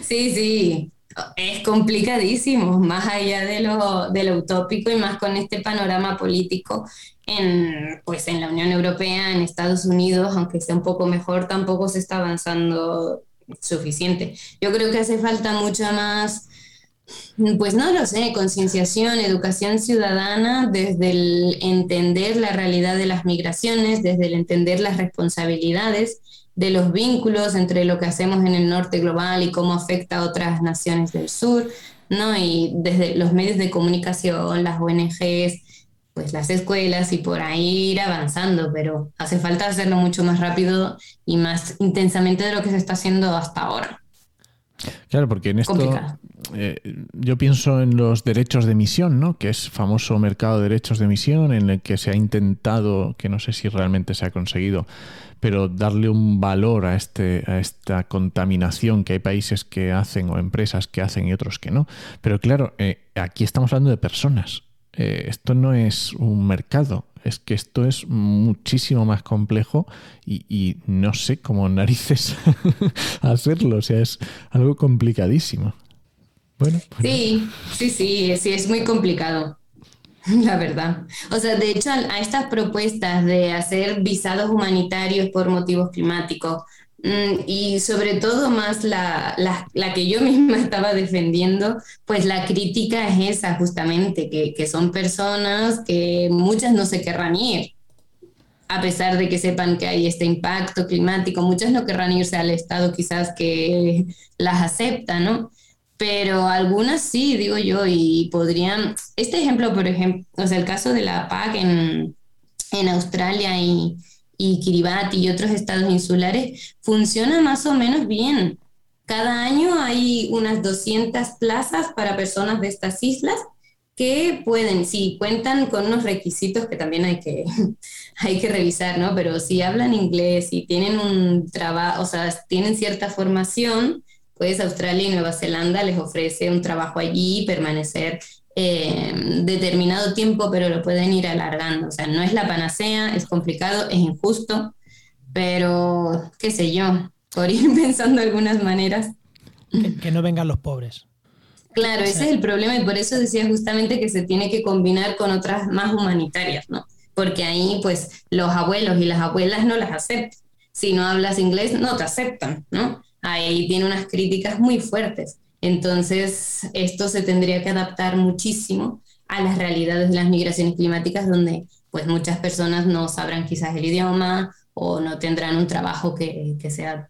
Sí, sí es complicadísimo, más allá de lo, de lo utópico y más con este panorama político en, pues en la Unión Europea, en Estados Unidos, aunque sea un poco mejor, tampoco se está avanzando suficiente. Yo creo que hace falta mucho más, pues no lo sé, concienciación, educación ciudadana desde el entender la realidad de las migraciones, desde el entender las responsabilidades de los vínculos entre lo que hacemos en el norte global y cómo afecta a otras naciones del sur, ¿no? Y desde los medios de comunicación, las ONGs, pues las escuelas y por ahí ir avanzando, pero hace falta hacerlo mucho más rápido y más intensamente de lo que se está haciendo hasta ahora. Claro, porque en esto eh, yo pienso en los derechos de emisión, ¿no? Que es famoso mercado de derechos de emisión en el que se ha intentado, que no sé si realmente se ha conseguido, pero darle un valor a, este, a esta contaminación que hay países que hacen o empresas que hacen y otros que no. Pero claro, eh, aquí estamos hablando de personas. Eh, esto no es un mercado, es que esto es muchísimo más complejo y, no sé cómo narices hacerlo, o sea, es algo complicadísimo. Pues sí, sí, sí, sí, es muy complicado. La verdad. O sea, de hecho, a estas propuestas de hacer visados humanitarios por motivos climáticos mm, y sobre todo más la, que yo misma estaba defendiendo, pues la crítica es esa justamente, que, que son personas que muchas no se querrán ir, a pesar de que sepan que hay este impacto climático, muchas no querrán irse al estado quizás que las acepta, ¿no? Pero algunas sí, digo yo, y podrían, este ejemplo, por ejemplo, o sea, el caso de la PAC en, en Australia y, y Kiribati y otros estados insulares, funciona más o menos bien. Cada año hay unas 200 plazas para personas de estas islas que pueden, sí, cuentan con unos requisitos que también hay que, hay que revisar, ¿no? Pero si hablan inglés y tienen un trabajo, o sea, tienen cierta formación, pues Australia y Nueva Zelanda les ofrece un trabajo allí y permanecer eh, determinado tiempo, pero lo pueden ir alargando. O sea, no es la panacea, es complicado, es injusto, pero qué sé yo, por ir pensando algunas maneras. Que, no vengan los pobres. Claro, ese es el problema y por eso decía justamente que se tiene que combinar con otras más humanitarias, ¿no? Porque ahí pues los abuelos y las abuelas no las aceptan. Si no hablas inglés, no te aceptan, ¿no? Ahí tiene unas críticas muy fuertes. Entonces, esto se tendría que adaptar muchísimo a las realidades de las migraciones climáticas, donde pues muchas personas no sabrán quizás el idioma o no tendrán un trabajo que, sea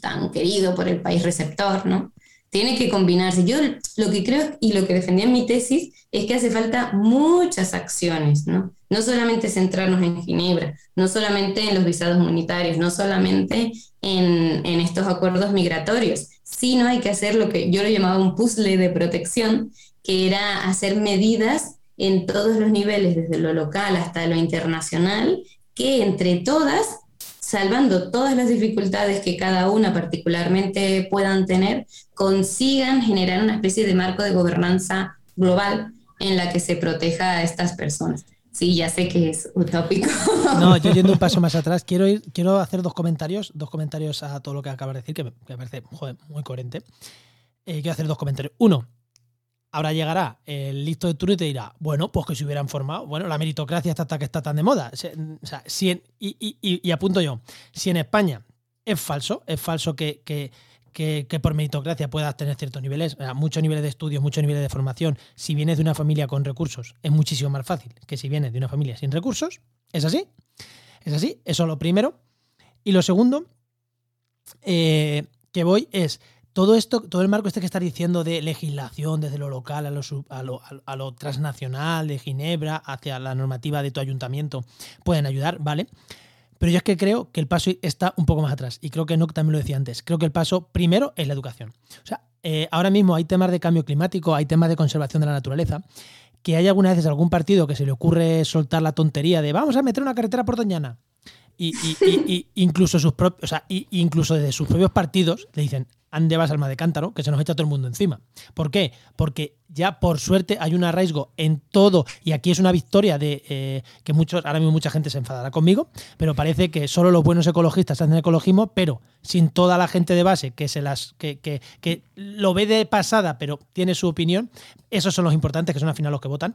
tan querido por el país receptor, ¿no? tiene que combinarse. Yo lo que creo y lo que defendía en mi tesis es que hace falta muchas acciones, ¿no? No solamente centrarnos en Ginebra, no solamente en los visados humanitarios, no solamente en, en estos acuerdos migratorios, sino hay que hacer lo que yo lo llamaba un puzzle de protección, que era hacer medidas en todos los niveles, desde lo local hasta lo internacional, que entre todas salvando todas las dificultades que cada una particularmente puedan tener, consigan generar una especie de marco de gobernanza global en la que se proteja a estas personas. Sí, ya sé que es utópico. No, yo yendo un paso más atrás, quiero ir, quiero hacer dos comentarios, dos comentarios a todo lo que acabas de decir, que me, parece muy coherente. Eh, quiero hacer dos comentarios. Uno, ahora llegará el listo de turno y te dirá, bueno, pues que se hubieran formado. Bueno, la meritocracia está que está tan de moda. O sea, si y, apunto yo, si en España es falso, es falso que, por meritocracia puedas tener ciertos niveles, muchos niveles de estudios, muchos niveles de formación. Si vienes de una familia con recursos, es muchísimo más fácil que si vienes de una familia sin recursos. ¿Es así? ¿Es así? Eso es lo primero. Y lo segundo eh, que voy es todo esto, todo el marco este que estás diciendo de legislación desde lo local a lo, a lo, a lo transnacional, de Ginebra, hacia la normativa de tu ayuntamiento, pueden ayudar, ¿vale? Pero yo es que creo que el paso está un poco más atrás. Y creo que no también lo decía antes. Creo que el paso primero es la educación. O sea, eh, ahora mismo hay temas de cambio climático, hay temas de conservación de la naturaleza, que hay algunas veces algún partido que se le ocurre soltar la tontería de vamos a meter una carretera por Doñana. Y, incluso sus propios, o sea, incluso desde sus propios partidos le dicen, ande vas alma de cántaro, que se nos echa todo el mundo encima. ¿Por qué? Porque ya por suerte hay un arraigo en todo, y aquí es una victoria de eh, que muchos, ahora mismo mucha gente se enfadará conmigo, pero parece que solo los buenos ecologistas hacen ecologismo, pero sin toda la gente de base que se las que, que, que lo ve de pasada, pero tiene su opinión, esos son los importantes, que son al final los que votan.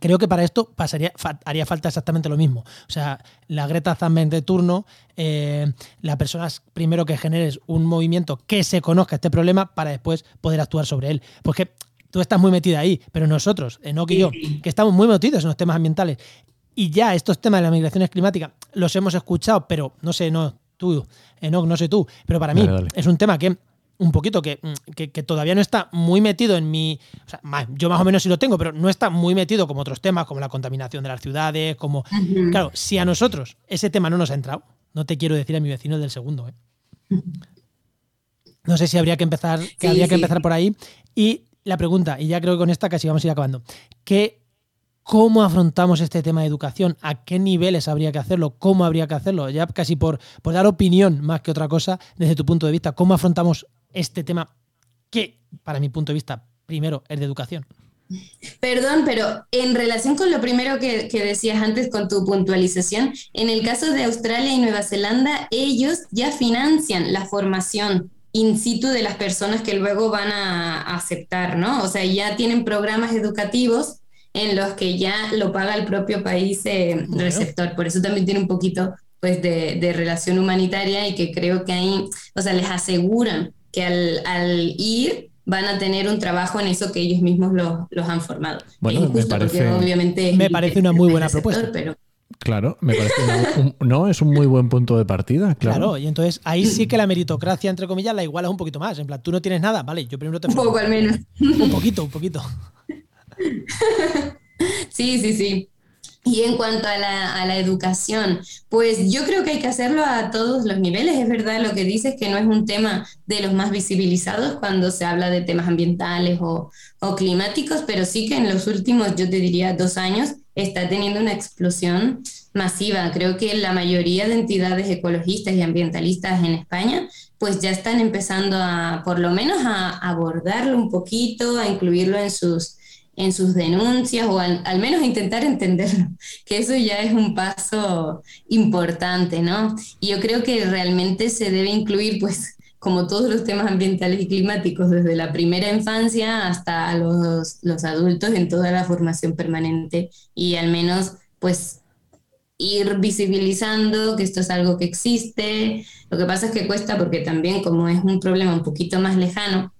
Creo que para esto pasaría, haría falta exactamente lo mismo. O sea, la Greta Thunberg de turno, eh, la persona primero que generes un movimiento que se conozca este problema para después poder actuar sobre él. Porque tú estás muy metida ahí, pero nosotros, Enoch y yo, que estamos muy metidos en los temas ambientales, y ya estos temas de las migraciones climáticas los hemos escuchado, pero no sé, no, tú, Enoch, no sé tú, pero para mí es un tema que un poquito mm, que, que, todavía no está muy metido en mi. O sea, yo más o menos sí lo tengo, pero no está muy metido como otros temas, como la contaminación de las ciudades, como. Claro, si a nosotros ese tema no nos ha entrado, no te quiero decir a mi vecino del segundo, ¿eh? No sé si habría que empezar, que habría que empezar por ahí. Y la pregunta, y ya creo que con esta casi vamos a ir acabando. ¿Qué, ¿Cómo afrontamos este tema de educación? ¿A qué niveles habría que hacerlo? ¿Cómo habría que hacerlo? Ya casi por, por dar opinión más que otra cosa, desde tu punto de vista, ¿cómo afrontamos este tema que, para mi punto de vista, primero es de educación. Perdón, pero en relación con lo primero que, decías antes con tu puntualización, en el caso de Australia y Nueva Zelanda, ellos ya financian la formación in situ de las personas que luego van a aceptar, ¿no? O sea, ya tienen programas educativos en los que ya lo paga el propio país eh, receptor. Por eso también tiene un poquito pues de, de, relación humanitaria y que creo que ahí, o sea, les aseguran que al, ir van a tener un trabajo en eso que ellos mismos los, han formado. Bueno, me parece, obviamente me parece una muy buena propuesta. Pero, Claro, me parece un, no, es un muy buen punto de partida, claro. Claro, y entonces ahí sí que la meritocracia, entre comillas, la iguala un poquito más. En plan, tú no tienes nada, vale, yo primero te... Un poco al menos. Un poquito, un poquito. Sí, sí, sí. Y en cuanto a la, educación, pues yo creo que hay que hacerlo a todos los niveles. Es verdad lo que dices, que no es un tema de los más visibilizados cuando se habla de temas ambientales o, o climáticos, pero sí que en los últimos, yo te diría, dos años está teniendo una explosión masiva. Creo que la mayoría de entidades ecologistas y ambientalistas en España pues ya están empezando a, por lo menos, a abordarlo un poquito, a incluirlo en sus en sus denuncias o al, menos intentar entenderlo, que eso ya es un paso importante, ¿no? Y yo creo que realmente se debe incluir, pues, como todos los temas ambientales y climáticos, desde la primera infancia hasta los, los adultos en toda la formación permanente y al menos, pues, ir visibilizando que esto es algo que existe. Lo que pasa es que cuesta porque también como es un problema un poquito más lejano,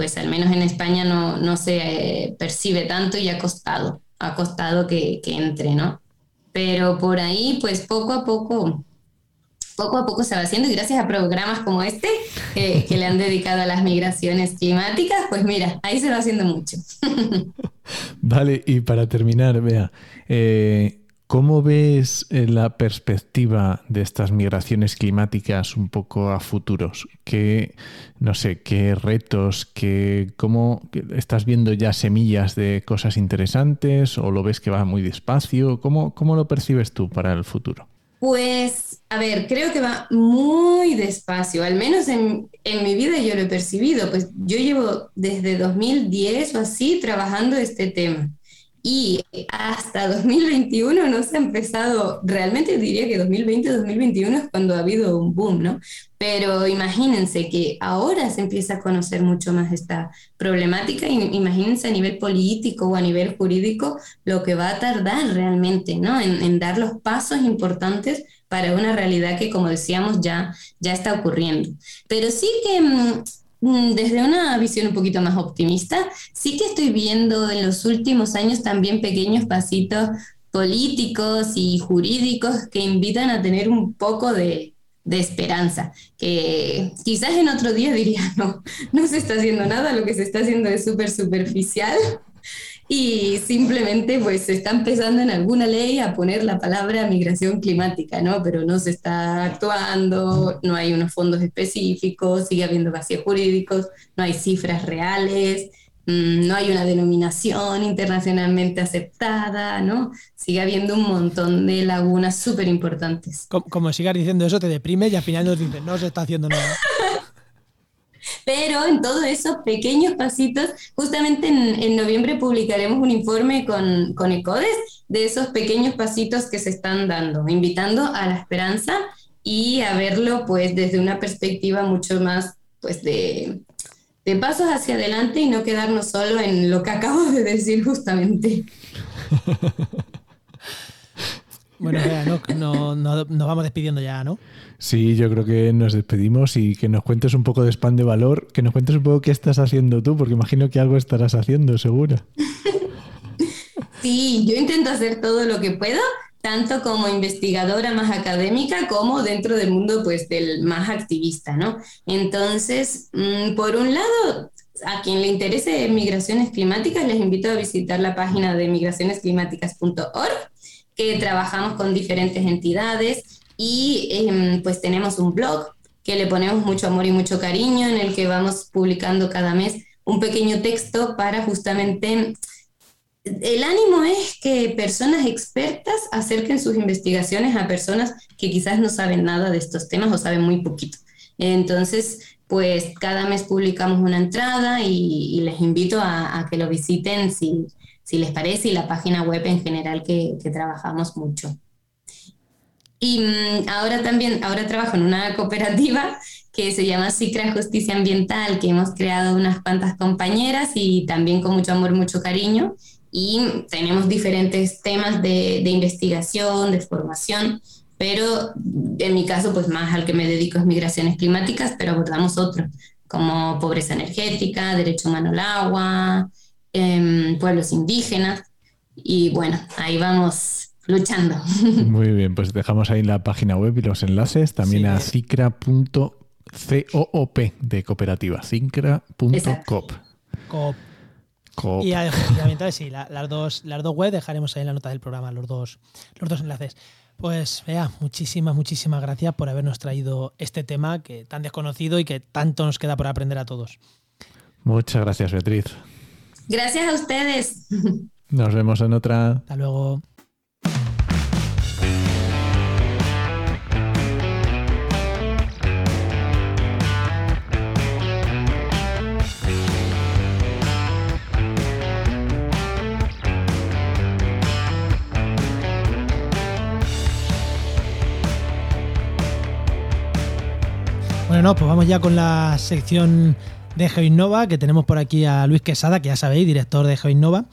pues al menos en España no, se eh, percibe tanto y ha costado, ha costado que, entre, ¿no? Pero por ahí, pues poco a poco, poco a poco se va haciendo y gracias a programas como este que le han dedicado a las migraciones climáticas, pues mira, ahí se va haciendo mucho. vale, y para terminar, vea, eh, ¿Cómo ves eh, la perspectiva de estas migraciones climáticas un poco a futuros? ¿Qué, no sé, qué retos, qué, cómo estás viendo ya semillas de cosas interesantes o lo ves que va muy despacio? ¿Cómo, cómo lo percibes tú para el futuro? Pues, a ver, creo que va muy despacio, al menos en, en, mi vida yo lo he percibido, pues yo llevo desde 2010 o así trabajando este tema y hasta 2021 no se ha empezado, realmente diría que 2020-2021 es cuando ha habido un boom, ¿no? Pero imagínense que ahora se empieza a conocer mucho más esta problemática, imagínense a nivel político o a nivel jurídico lo que va a tardar realmente, ¿no? En, en dar los pasos importantes para una realidad que, como decíamos, ya, ya está ocurriendo. Pero sí que mm, desde una visión un poquito más optimista, sí que estoy viendo en los últimos años también pequeños pasitos políticos y jurídicos que invitan a tener un poco de, de esperanza, que quizás en otro día diría, no, no se está haciendo nada, lo que se está haciendo es súper superficial, y simplemente pues se está empezando en alguna ley a poner la palabra migración climática, ¿no? Pero no se está actuando, no hay unos fondos específicos, sigue habiendo vacíos jurídicos, no hay cifras reales, mm, no hay una denominación internacionalmente aceptada, ¿no? Sigue habiendo un montón de lagunas súper importantes. Como, como sigas diciendo eso, te deprime y al final nos dicen, no se está haciendo nada. Pero en todos esos pequeños pasitos, justamente en, noviembre publicaremos un informe con, con ECODES de esos pequeños pasitos que se están dando, invitando a la esperanza y a verlo pues desde una perspectiva mucho más pues de, de pasos hacia adelante y no quedarnos solo en lo que acabo de decir justamente. Bueno, no, no, nos vamos despidiendo ya, ¿no? Sí, yo creo que nos despedimos y que nos cuentes un poco de spam de valor, que nos cuentes un poco qué estás haciendo tú, porque imagino que algo estarás haciendo, seguro. Sí, yo intento hacer todo lo que puedo, tanto como investigadora más académica como dentro del mundo pues del más activista, ¿no? Entonces, mm, por un lado, a quien le interese migraciones climáticas, les invito a visitar la página de migracionesclimáticas.org que trabajamos con diferentes entidades y em, pues tenemos un blog que le ponemos mucho amor y mucho cariño, en el que vamos publicando cada mes un pequeño texto para justamente... El ánimo es que personas expertas acerquen sus investigaciones a personas que quizás no saben nada de estos temas o saben muy poquito. Entonces, pues cada mes publicamos una entrada y, les invito a, que lo visiten si, si les parece, y la página web en general que, trabajamos mucho. Y mm, ahora también, ahora trabajo en una cooperativa que se llama Cicra Justicia Ambiental, que hemos creado unas cuantas compañeras y también con mucho amor, mucho cariño. Y tenemos diferentes temas de, de investigación, de formación, pero en mi caso, pues más al que me dedico es migraciones climáticas, pero abordamos otros, como pobreza energética, derecho humano al agua, pueblos indígenas. Y bueno, ahí vamos luchando. Muy bien, pues dejamos ahí la página web y los enlaces también a cicra.coop de cooperativa, cicra.coop. Coop. Y sí, las, dos, las dos webs dejaremos ahí en la nota del programa, los dos, los dos enlaces. Pues vea, muchísimas, muchísimas gracias por habernos traído este tema que tan desconocido y que tanto nos queda por aprender a todos. Muchas gracias, Beatriz. Gracias a ustedes. Nos vemos en otra. Hasta luego. Bueno, no, pues vamos ya con la sección de GeoInnova, que tenemos por aquí a Luis Quesada, que ya sabéis, director de GeoInnova.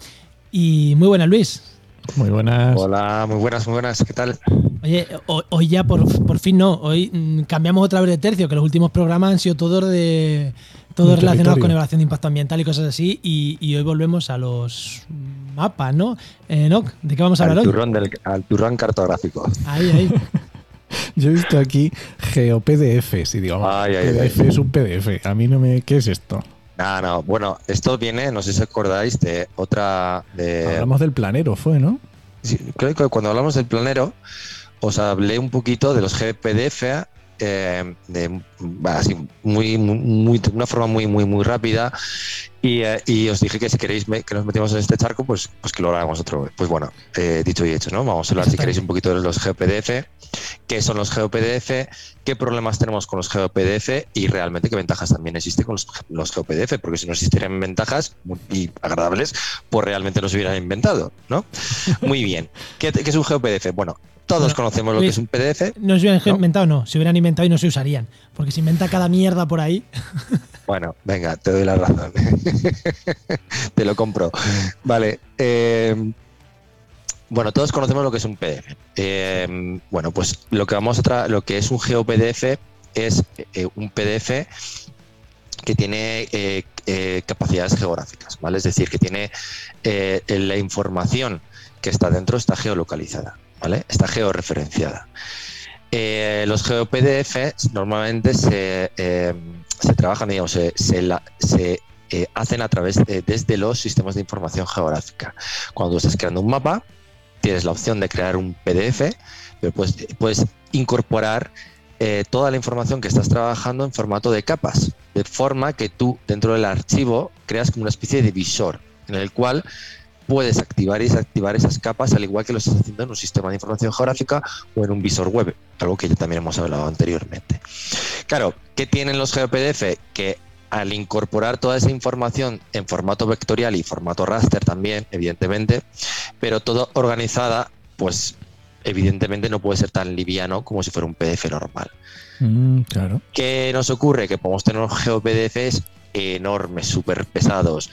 Y muy buenas, Luis. Muy buenas. Hola, muy buenas, muy buenas. ¿Qué tal? Oye, hoy ya por, fin no, hoy mm, cambiamos otra vez de tercio, que los últimos programas han sido todos de todos relacionados con evaluación de impacto ambiental y cosas así, y, hoy volvemos a los mapas, ¿no? Eh, ¿De qué vamos a hablar hoy? Del, al turrón cartográfico. Ahí, ahí. Yo he visto aquí GeoPDFs y digo, PDF es un PDF. A mí no me. ¿Qué es esto? No, no. Bueno, esto viene, no sé si acordáis, de otra. De... Hablamos del planero, fue, ¿no? Sí, creo que cuando hablamos del planero, os hablé un poquito de los GPDF eh, de, así, muy, muy, de una forma muy, muy, muy rápida. Y, eh, y, os dije que si queréis que nos metamos en este charco, pues, pues que lo hagamos otro vez. Pues bueno, eh, dicho y hecho, ¿no? Vamos a hablar, si queréis, un poquito de los GeoPDF, qué son los GeoPDF, qué problemas tenemos con los GeoPDF y realmente qué ventajas también existen con los, los GeoPDF, porque si no existieran ventajas y agradables, pues realmente los hubieran inventado, ¿no? Muy bien. ¿Qué, qué es un GeoPDF? Bueno, todos conocemos lo que es un PDF. No se hubieran inventado, no. Se hubieran inventado y no se usarían. Porque se inventa cada mierda por ahí. Bueno, venga, te doy la razón. te lo compro. Vale. Eh, bueno, todos conocemos lo que es un PDF. Eh, bueno, pues lo que vamos a lo que es un GeoPDF es eh, un PDF que tiene capacidades geográficas, ¿vale? Es decir, que tiene la información que está dentro está geolocalizada. Está georreferenciada. Eh, los GeoPDF normalmente se, eh, se trabajan, digamos, se, se, eh, hacen a través de, desde los sistemas de información geográfica. Cuando estás creando un mapa, tienes la opción de crear un PDF, pero puedes, puedes incorporar toda la información que estás trabajando en formato de capas, de forma que tú dentro del archivo creas como una especie de visor en el cual puedes activar y desactivar esas capas al igual que lo estás haciendo en un sistema de información geográfica o en un visor web, algo que ya también hemos hablado anteriormente. Claro, ¿qué tienen los GeoPDF? Que al incorporar toda esa información en formato vectorial y formato raster también, evidentemente, pero todo organizada, pues evidentemente no puede ser tan liviano como si fuera un PDF normal. Mm, claro. ¿Qué nos ocurre? Que podemos tener GeoPDFs enormes, súper pesados,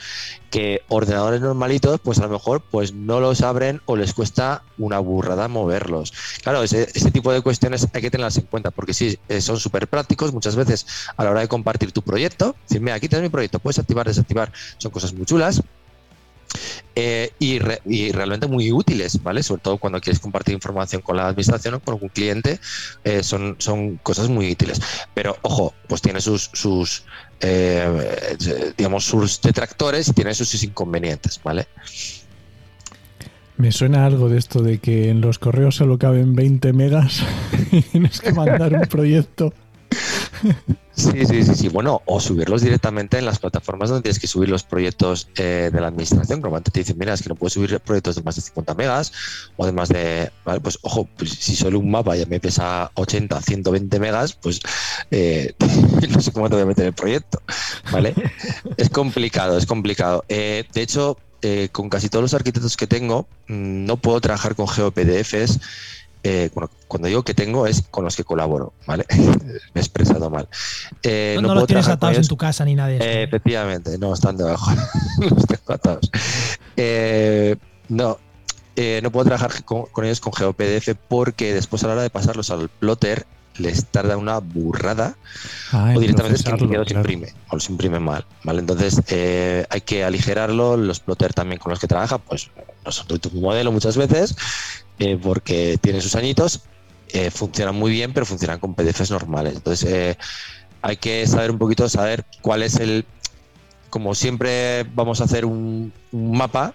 que ordenadores normalitos, pues a lo mejor pues no los abren o les cuesta una burrada moverlos. Claro, ese, tipo de cuestiones hay que tenerlas en cuenta, porque sí, eh, son súper prácticos muchas veces a la hora de compartir tu proyecto. Decir, aquí tienes mi proyecto, puedes activar, desactivar, son cosas muy chulas. Eh, y, realmente muy útiles, ¿vale? Sobre todo cuando quieres compartir información con la administración o con algún cliente, eh, son, son cosas muy útiles. Pero ojo, pues tiene sus, sus eh, digamos, sus detractores y tiene sus inconvenientes, ¿vale? Me suena algo de esto de que en los correos solo caben 20 megas y tienes que mandar un proyecto Sí, sí, sí, sí. Bueno, o subirlos directamente en las plataformas donde tienes que subir los proyectos eh, de la administración. Normalmente te dicen, mira, es que no puedes subir proyectos de más de 50 megas o de más de. Vale, pues ojo, pues, si solo un mapa ya me pesa 80, 120 megas, pues eh, no sé cómo te voy a meter el proyecto. ¿Vale? es complicado, es complicado. Eh, de hecho, con casi todos los arquitectos que tengo, mm, no puedo trabajar con GeoPDFs eh, cuando digo que tengo es con los que colaboro, ¿vale? Me he expresado mal. Eh, no, los tienes atados en tu casa ni nada de eso. Eh, efectivamente, no, están debajo. los tengo atados. no, no puedo trabajar con, ellos con GeoPDF porque después a la hora de pasarlos al plotter les tarda una burrada ah, o directamente es que los imprime o los imprime mal, ¿vale? Entonces hay que aligerarlo, los plotter también con los que trabaja, pues no son tu modelo muchas veces eh, porque tienen sus añitos, eh, funcionan muy bien, pero funcionan con PDFs normales. Entonces, eh, hay que saber un poquito, saber cuál es el. Como siempre vamos a hacer un, un mapa,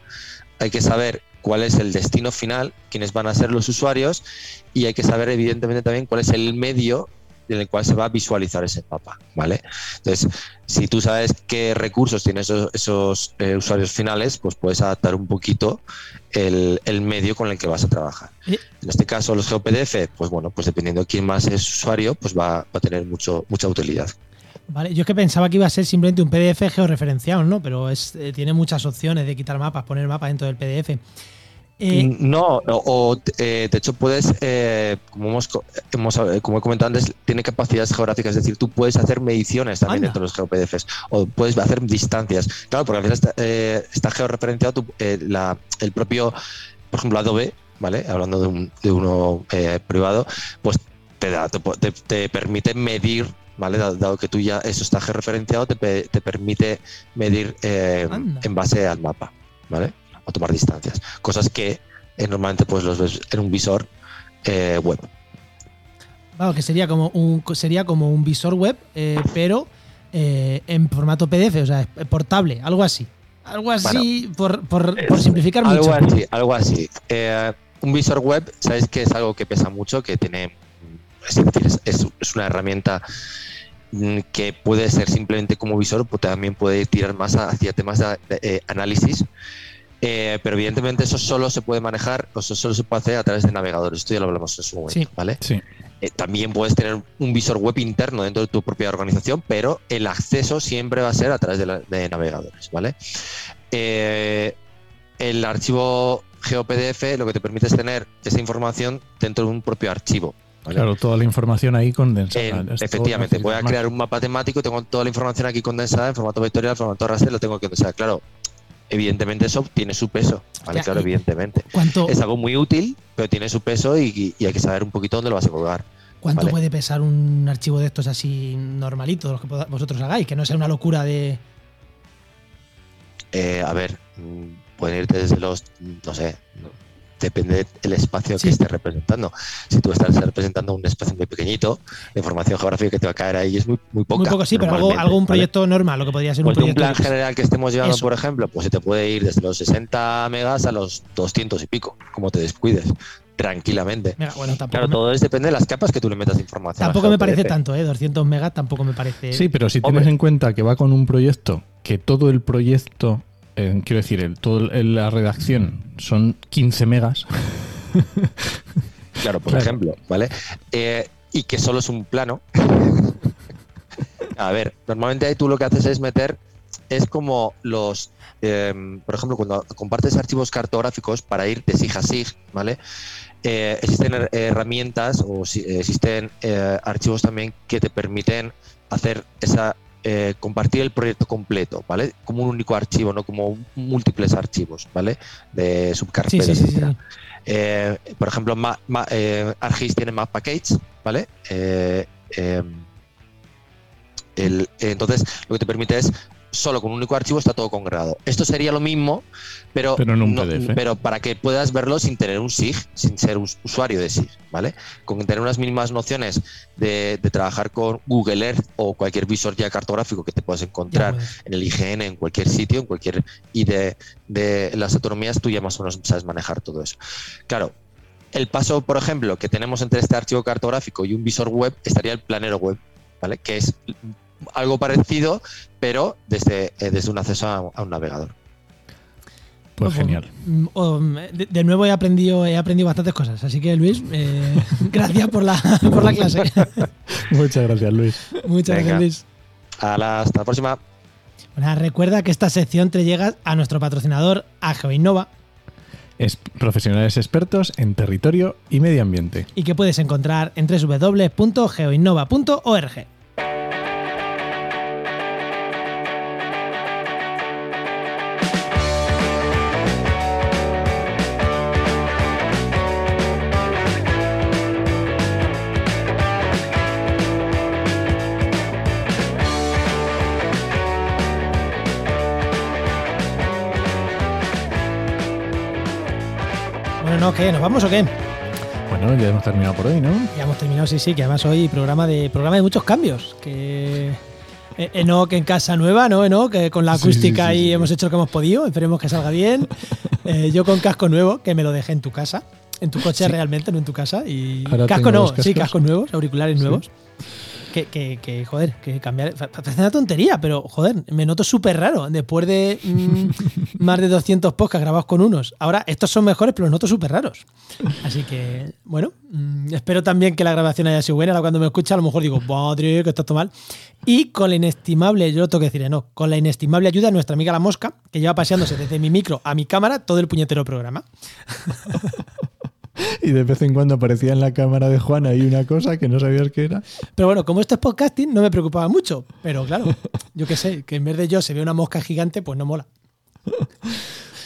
hay que saber cuál es el destino final, quiénes van a ser los usuarios y hay que saber evidentemente también cuál es el medio en el cual se va a visualizar ese mapa, ¿vale? Entonces, si tú sabes qué recursos tienen esos, eh, usuarios finales, pues puedes adaptar un poquito el, medio con el que vas a trabajar. En este caso, los GeoPDF, pues bueno, pues dependiendo de quién más es usuario, pues va, a tener mucho, mucha utilidad. Vale, yo es que pensaba que iba a ser simplemente un PDF georreferenciado, ¿no? Pero es, eh, tiene muchas opciones de quitar mapas, poner mapas dentro del PDF. Eh, no, o eh, de hecho puedes, eh, como, hemos, como he comentado antes, tiene capacidades geográficas, es decir, tú puedes hacer mediciones también dentro de los GeoPDFs o puedes hacer distancias. Claro, porque al final está, georreferenciado el propio, por ejemplo, Adobe, ¿vale? Hablando de, uno privado, pues te, da, te, permite medir ¿vale? Dado, que tú ya eso está georreferenciado, te, te permite medir en base al mapa, ¿vale? A tomar distancias. Cosas que eh, normalmente pues los ves en un visor eh, web. Claro, que sería como un, sería como un visor web, eh, pero en formato PDF, o sea, portable, algo así. Algo así, por, por, simplificar algo mucho. Así, algo así. un visor web, sabéis que es algo que pesa mucho, que tiene es decir, es, es- es una herramienta mm, que puede ser simplemente como visor, pues también puede tirar más hacia temas de, de, eh, análisis. Eh, pero evidentemente eso solo se puede manejar, o eso solo se puede hacer a través de navegadores. Esto ya lo hablamos en su momento, Sí. ¿vale? Sí. Eh, también puedes tener un visor web interno dentro de tu propia organización, pero el acceso siempre va a ser a través de, la- de navegadores, ¿vale? Eh, el archivo GeoPDF lo que te permite es tener esa información dentro de un propio archivo. ¿vale? Claro, toda la información ahí condensada. Efectivamente, voy a crear un mapa temático, tengo toda la información aquí condensada en formato vectorial, en formato raster, lo tengo que condensar. Claro, evidentemente eso tiene su peso, ¿vale? Ya, claro, evidentemente. ¿Cuánto, Es algo muy útil, pero tiene su peso y, y hay que saber un poquito dónde lo vas a colgar. cuánto vale. puede pesar un archivo de estos así normalito, los que vosotros hagáis? Que no sea una locura de. Eh, a ver, mm, pueden ir desde los, no sé, depende del espacio Sí. que estés representando. Si tú estás representando un espacio muy pequeñito, la información geográfica que te va a caer ahí es muy, muy poca. Muy poco, sí, pero algo, algún ¿vale? proyecto normal, lo que podría ser Pues un de un proyecto. plan qué sé. general que estemos llevando, Eso. por ejemplo, pues se te puede ir desde los 60 megas a los 200 y pico, como te descuides, tranquilamente. Mira, bueno, tampoco, Claro, me, todo es, depende de las capas que tú le metas de información. tampoco me parece tanto, ¿eh? 200 megas tampoco me parece. Sí, pero si Hombre. tienes en cuenta que va con un proyecto, que todo el proyecto, eh, quiero decir, el, todo el- la redacción son 15 megas. Claro, por Claro. ejemplo, ¿vale? Eh, y que solo es un plano. A ver, normalmente ahí tú lo que haces es meter, es como los, eh, por ejemplo, cuando compartes archivos cartográficos para ir de SIG a SIG, ¿vale? Eh, existen her- herramientas o existen eh, archivos también que te permiten hacer esa eh, compartir el proyecto completo, ¿vale? Como un único archivo, no como múltiples archivos, ¿vale? De subcarpetas, sí, sí, sí. Eh, por ejemplo, Ma- Ma- eh, ArcGIS tiene Map Package, ¿vale? El- entonces, lo que te permite es, solo con un único archivo está todo congregado. Esto sería lo mismo, pero, Pero en un no- PDF. pero para que puedas verlo sin tener un SIG, sin ser us- usuario de SIG, ¿vale? Con tener unas mínimas nociones de, de trabajar con Google Earth o cualquier visor ya cartográfico que te puedas encontrar en el IGN, en cualquier sitio, en cualquier. Y de, de las autonomías, tú ya más o menos sabes manejar todo eso. Claro, el paso, por ejemplo, que tenemos entre este archivo cartográfico y un visor web estaría el planero web, ¿vale? Que es algo parecido, pero desde, eh, desde un acceso a, a un navegador. Pues genial. mm, oh, mm, de, de nuevo he aprendido, he aprendido bastantes cosas. Así que, Luis, eh, gracias por la, por la clase. Muchas gracias, Luis. Muchas Venga. gracias, Luis. A la, hasta la próxima. Bueno, recuerda que esta sección te llega a nuestro patrocinador, a GeoInnova, Es profesionales expertos en territorio y medio ambiente. y que puedes encontrar en www.geoinnova.org. Bueno, no, ¿qué? ¿Nos vamos o qué? Bueno, ya hemos terminado por hoy, ¿no? Ya hemos terminado, sí, sí, que además hoy programa de programa de muchos cambios. Que eh, Enoch en casa nueva, ¿no? Enoch, que con la Sí, sí, acústica sí, ahí hemos hecho lo que hemos podido, esperemos que salga bien. Eh, yo con casco nuevo, que me lo dejé en tu casa. En tu coche realmente, no en tu casa. Y Ahora casco no, sí, cascos. nuevos, auriculares nuevos. Que, que, joder, que cambiar. pa- Parece una tontería, pero joder, me noto súper raro. Después de mm, más de 200 podcasts grabados con unos. Ahora, estos son mejores, pero los noto súper raros. Así que, bueno, mm, espero también que la grabación haya sido buena. Ahora, cuando me escucha, a lo mejor digo, madre, que está todo mal. Y con la inestimable, yo lo tengo que decir, no, con la inestimable ayuda de nuestra amiga la mosca, que lleva paseándose desde mi micro a mi cámara todo el puñetero programa. Y de vez en cuando aparecía en la cámara de Juan ahí una cosa que no sabías qué era. Pero bueno, como esto es podcasting, no me preocupaba mucho. Pero claro, yo qué sé, que en vez de yo se ve una mosca gigante, pues no mola.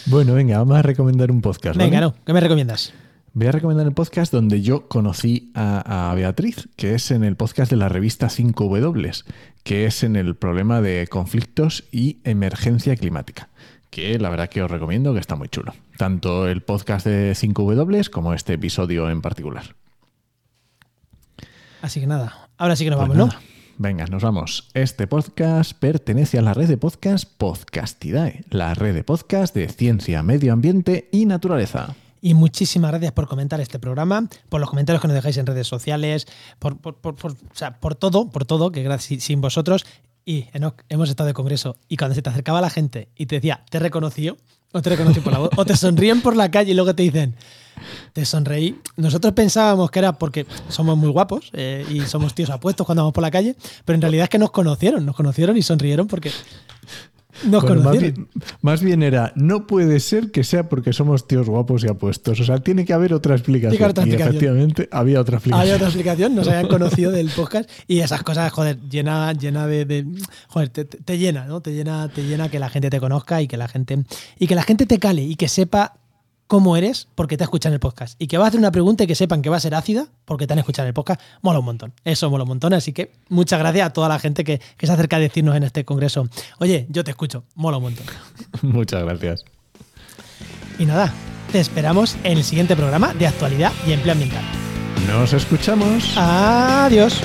Bueno, venga, vamos a recomendar un podcast. ¿vale? Venga, no, ¿qué me recomiendas? Voy a recomendar el podcast donde yo conocí a, a Beatriz, que es en el podcast de la revista 5W, que es en el problema de conflictos y emergencia climática, que la verdad que os recomiendo que está muy chulo. Tanto el podcast de 5W como este episodio en particular. Así que nada, ahora sí que nos Pues vamos, nada, Venga, nos vamos. Este podcast pertenece a la red de podcast Podcastidae, la red de podcast de ciencia, medio ambiente y naturaleza. ¿no? Y muchísimas gracias por comentar este programa, por los comentarios que nos dejáis en redes sociales, por, por, por, por- o sea, por todo, por todo, que gracias sin vosotros. Y hemos estado de congreso y cuando se te acercaba la gente y te decía, te reconoció, o te reconocí por la voz, o te sonríen por la calle y luego te dicen, te sonreí. Nosotros pensábamos que era porque somos muy guapos eh, y somos tíos apuestos cuando vamos por la calle, pero en realidad es que nos conocieron, nos conocieron y sonrieron porque nos Bueno, más, bien, más bien era, no puede ser que sea porque somos tíos guapos y apuestos. O sea, tiene que haber otra explicación. Otra y efectivamente había otra explicación. Había otra explicación, nos habían conocido del podcast y esas cosas, joder, llena, llena de, de- joder, te llena, ¿no? Te llena, te llena que la gente te conozca y que la gente y que la gente te cale y que sepa cómo eres porque te escuchan el podcast y que vas a hacer una pregunta y que sepan que va a ser ácida porque te han escuchado en el podcast, mola un montón. Eso mola un montón, así que muchas gracias a toda la gente que, que se acerca a decirnos en este congreso, oye, yo te escucho, mola un montón. Muchas gracias. Y nada, te esperamos en el siguiente programa de actualidad y empleo ambiental. Nos escuchamos. Adiós.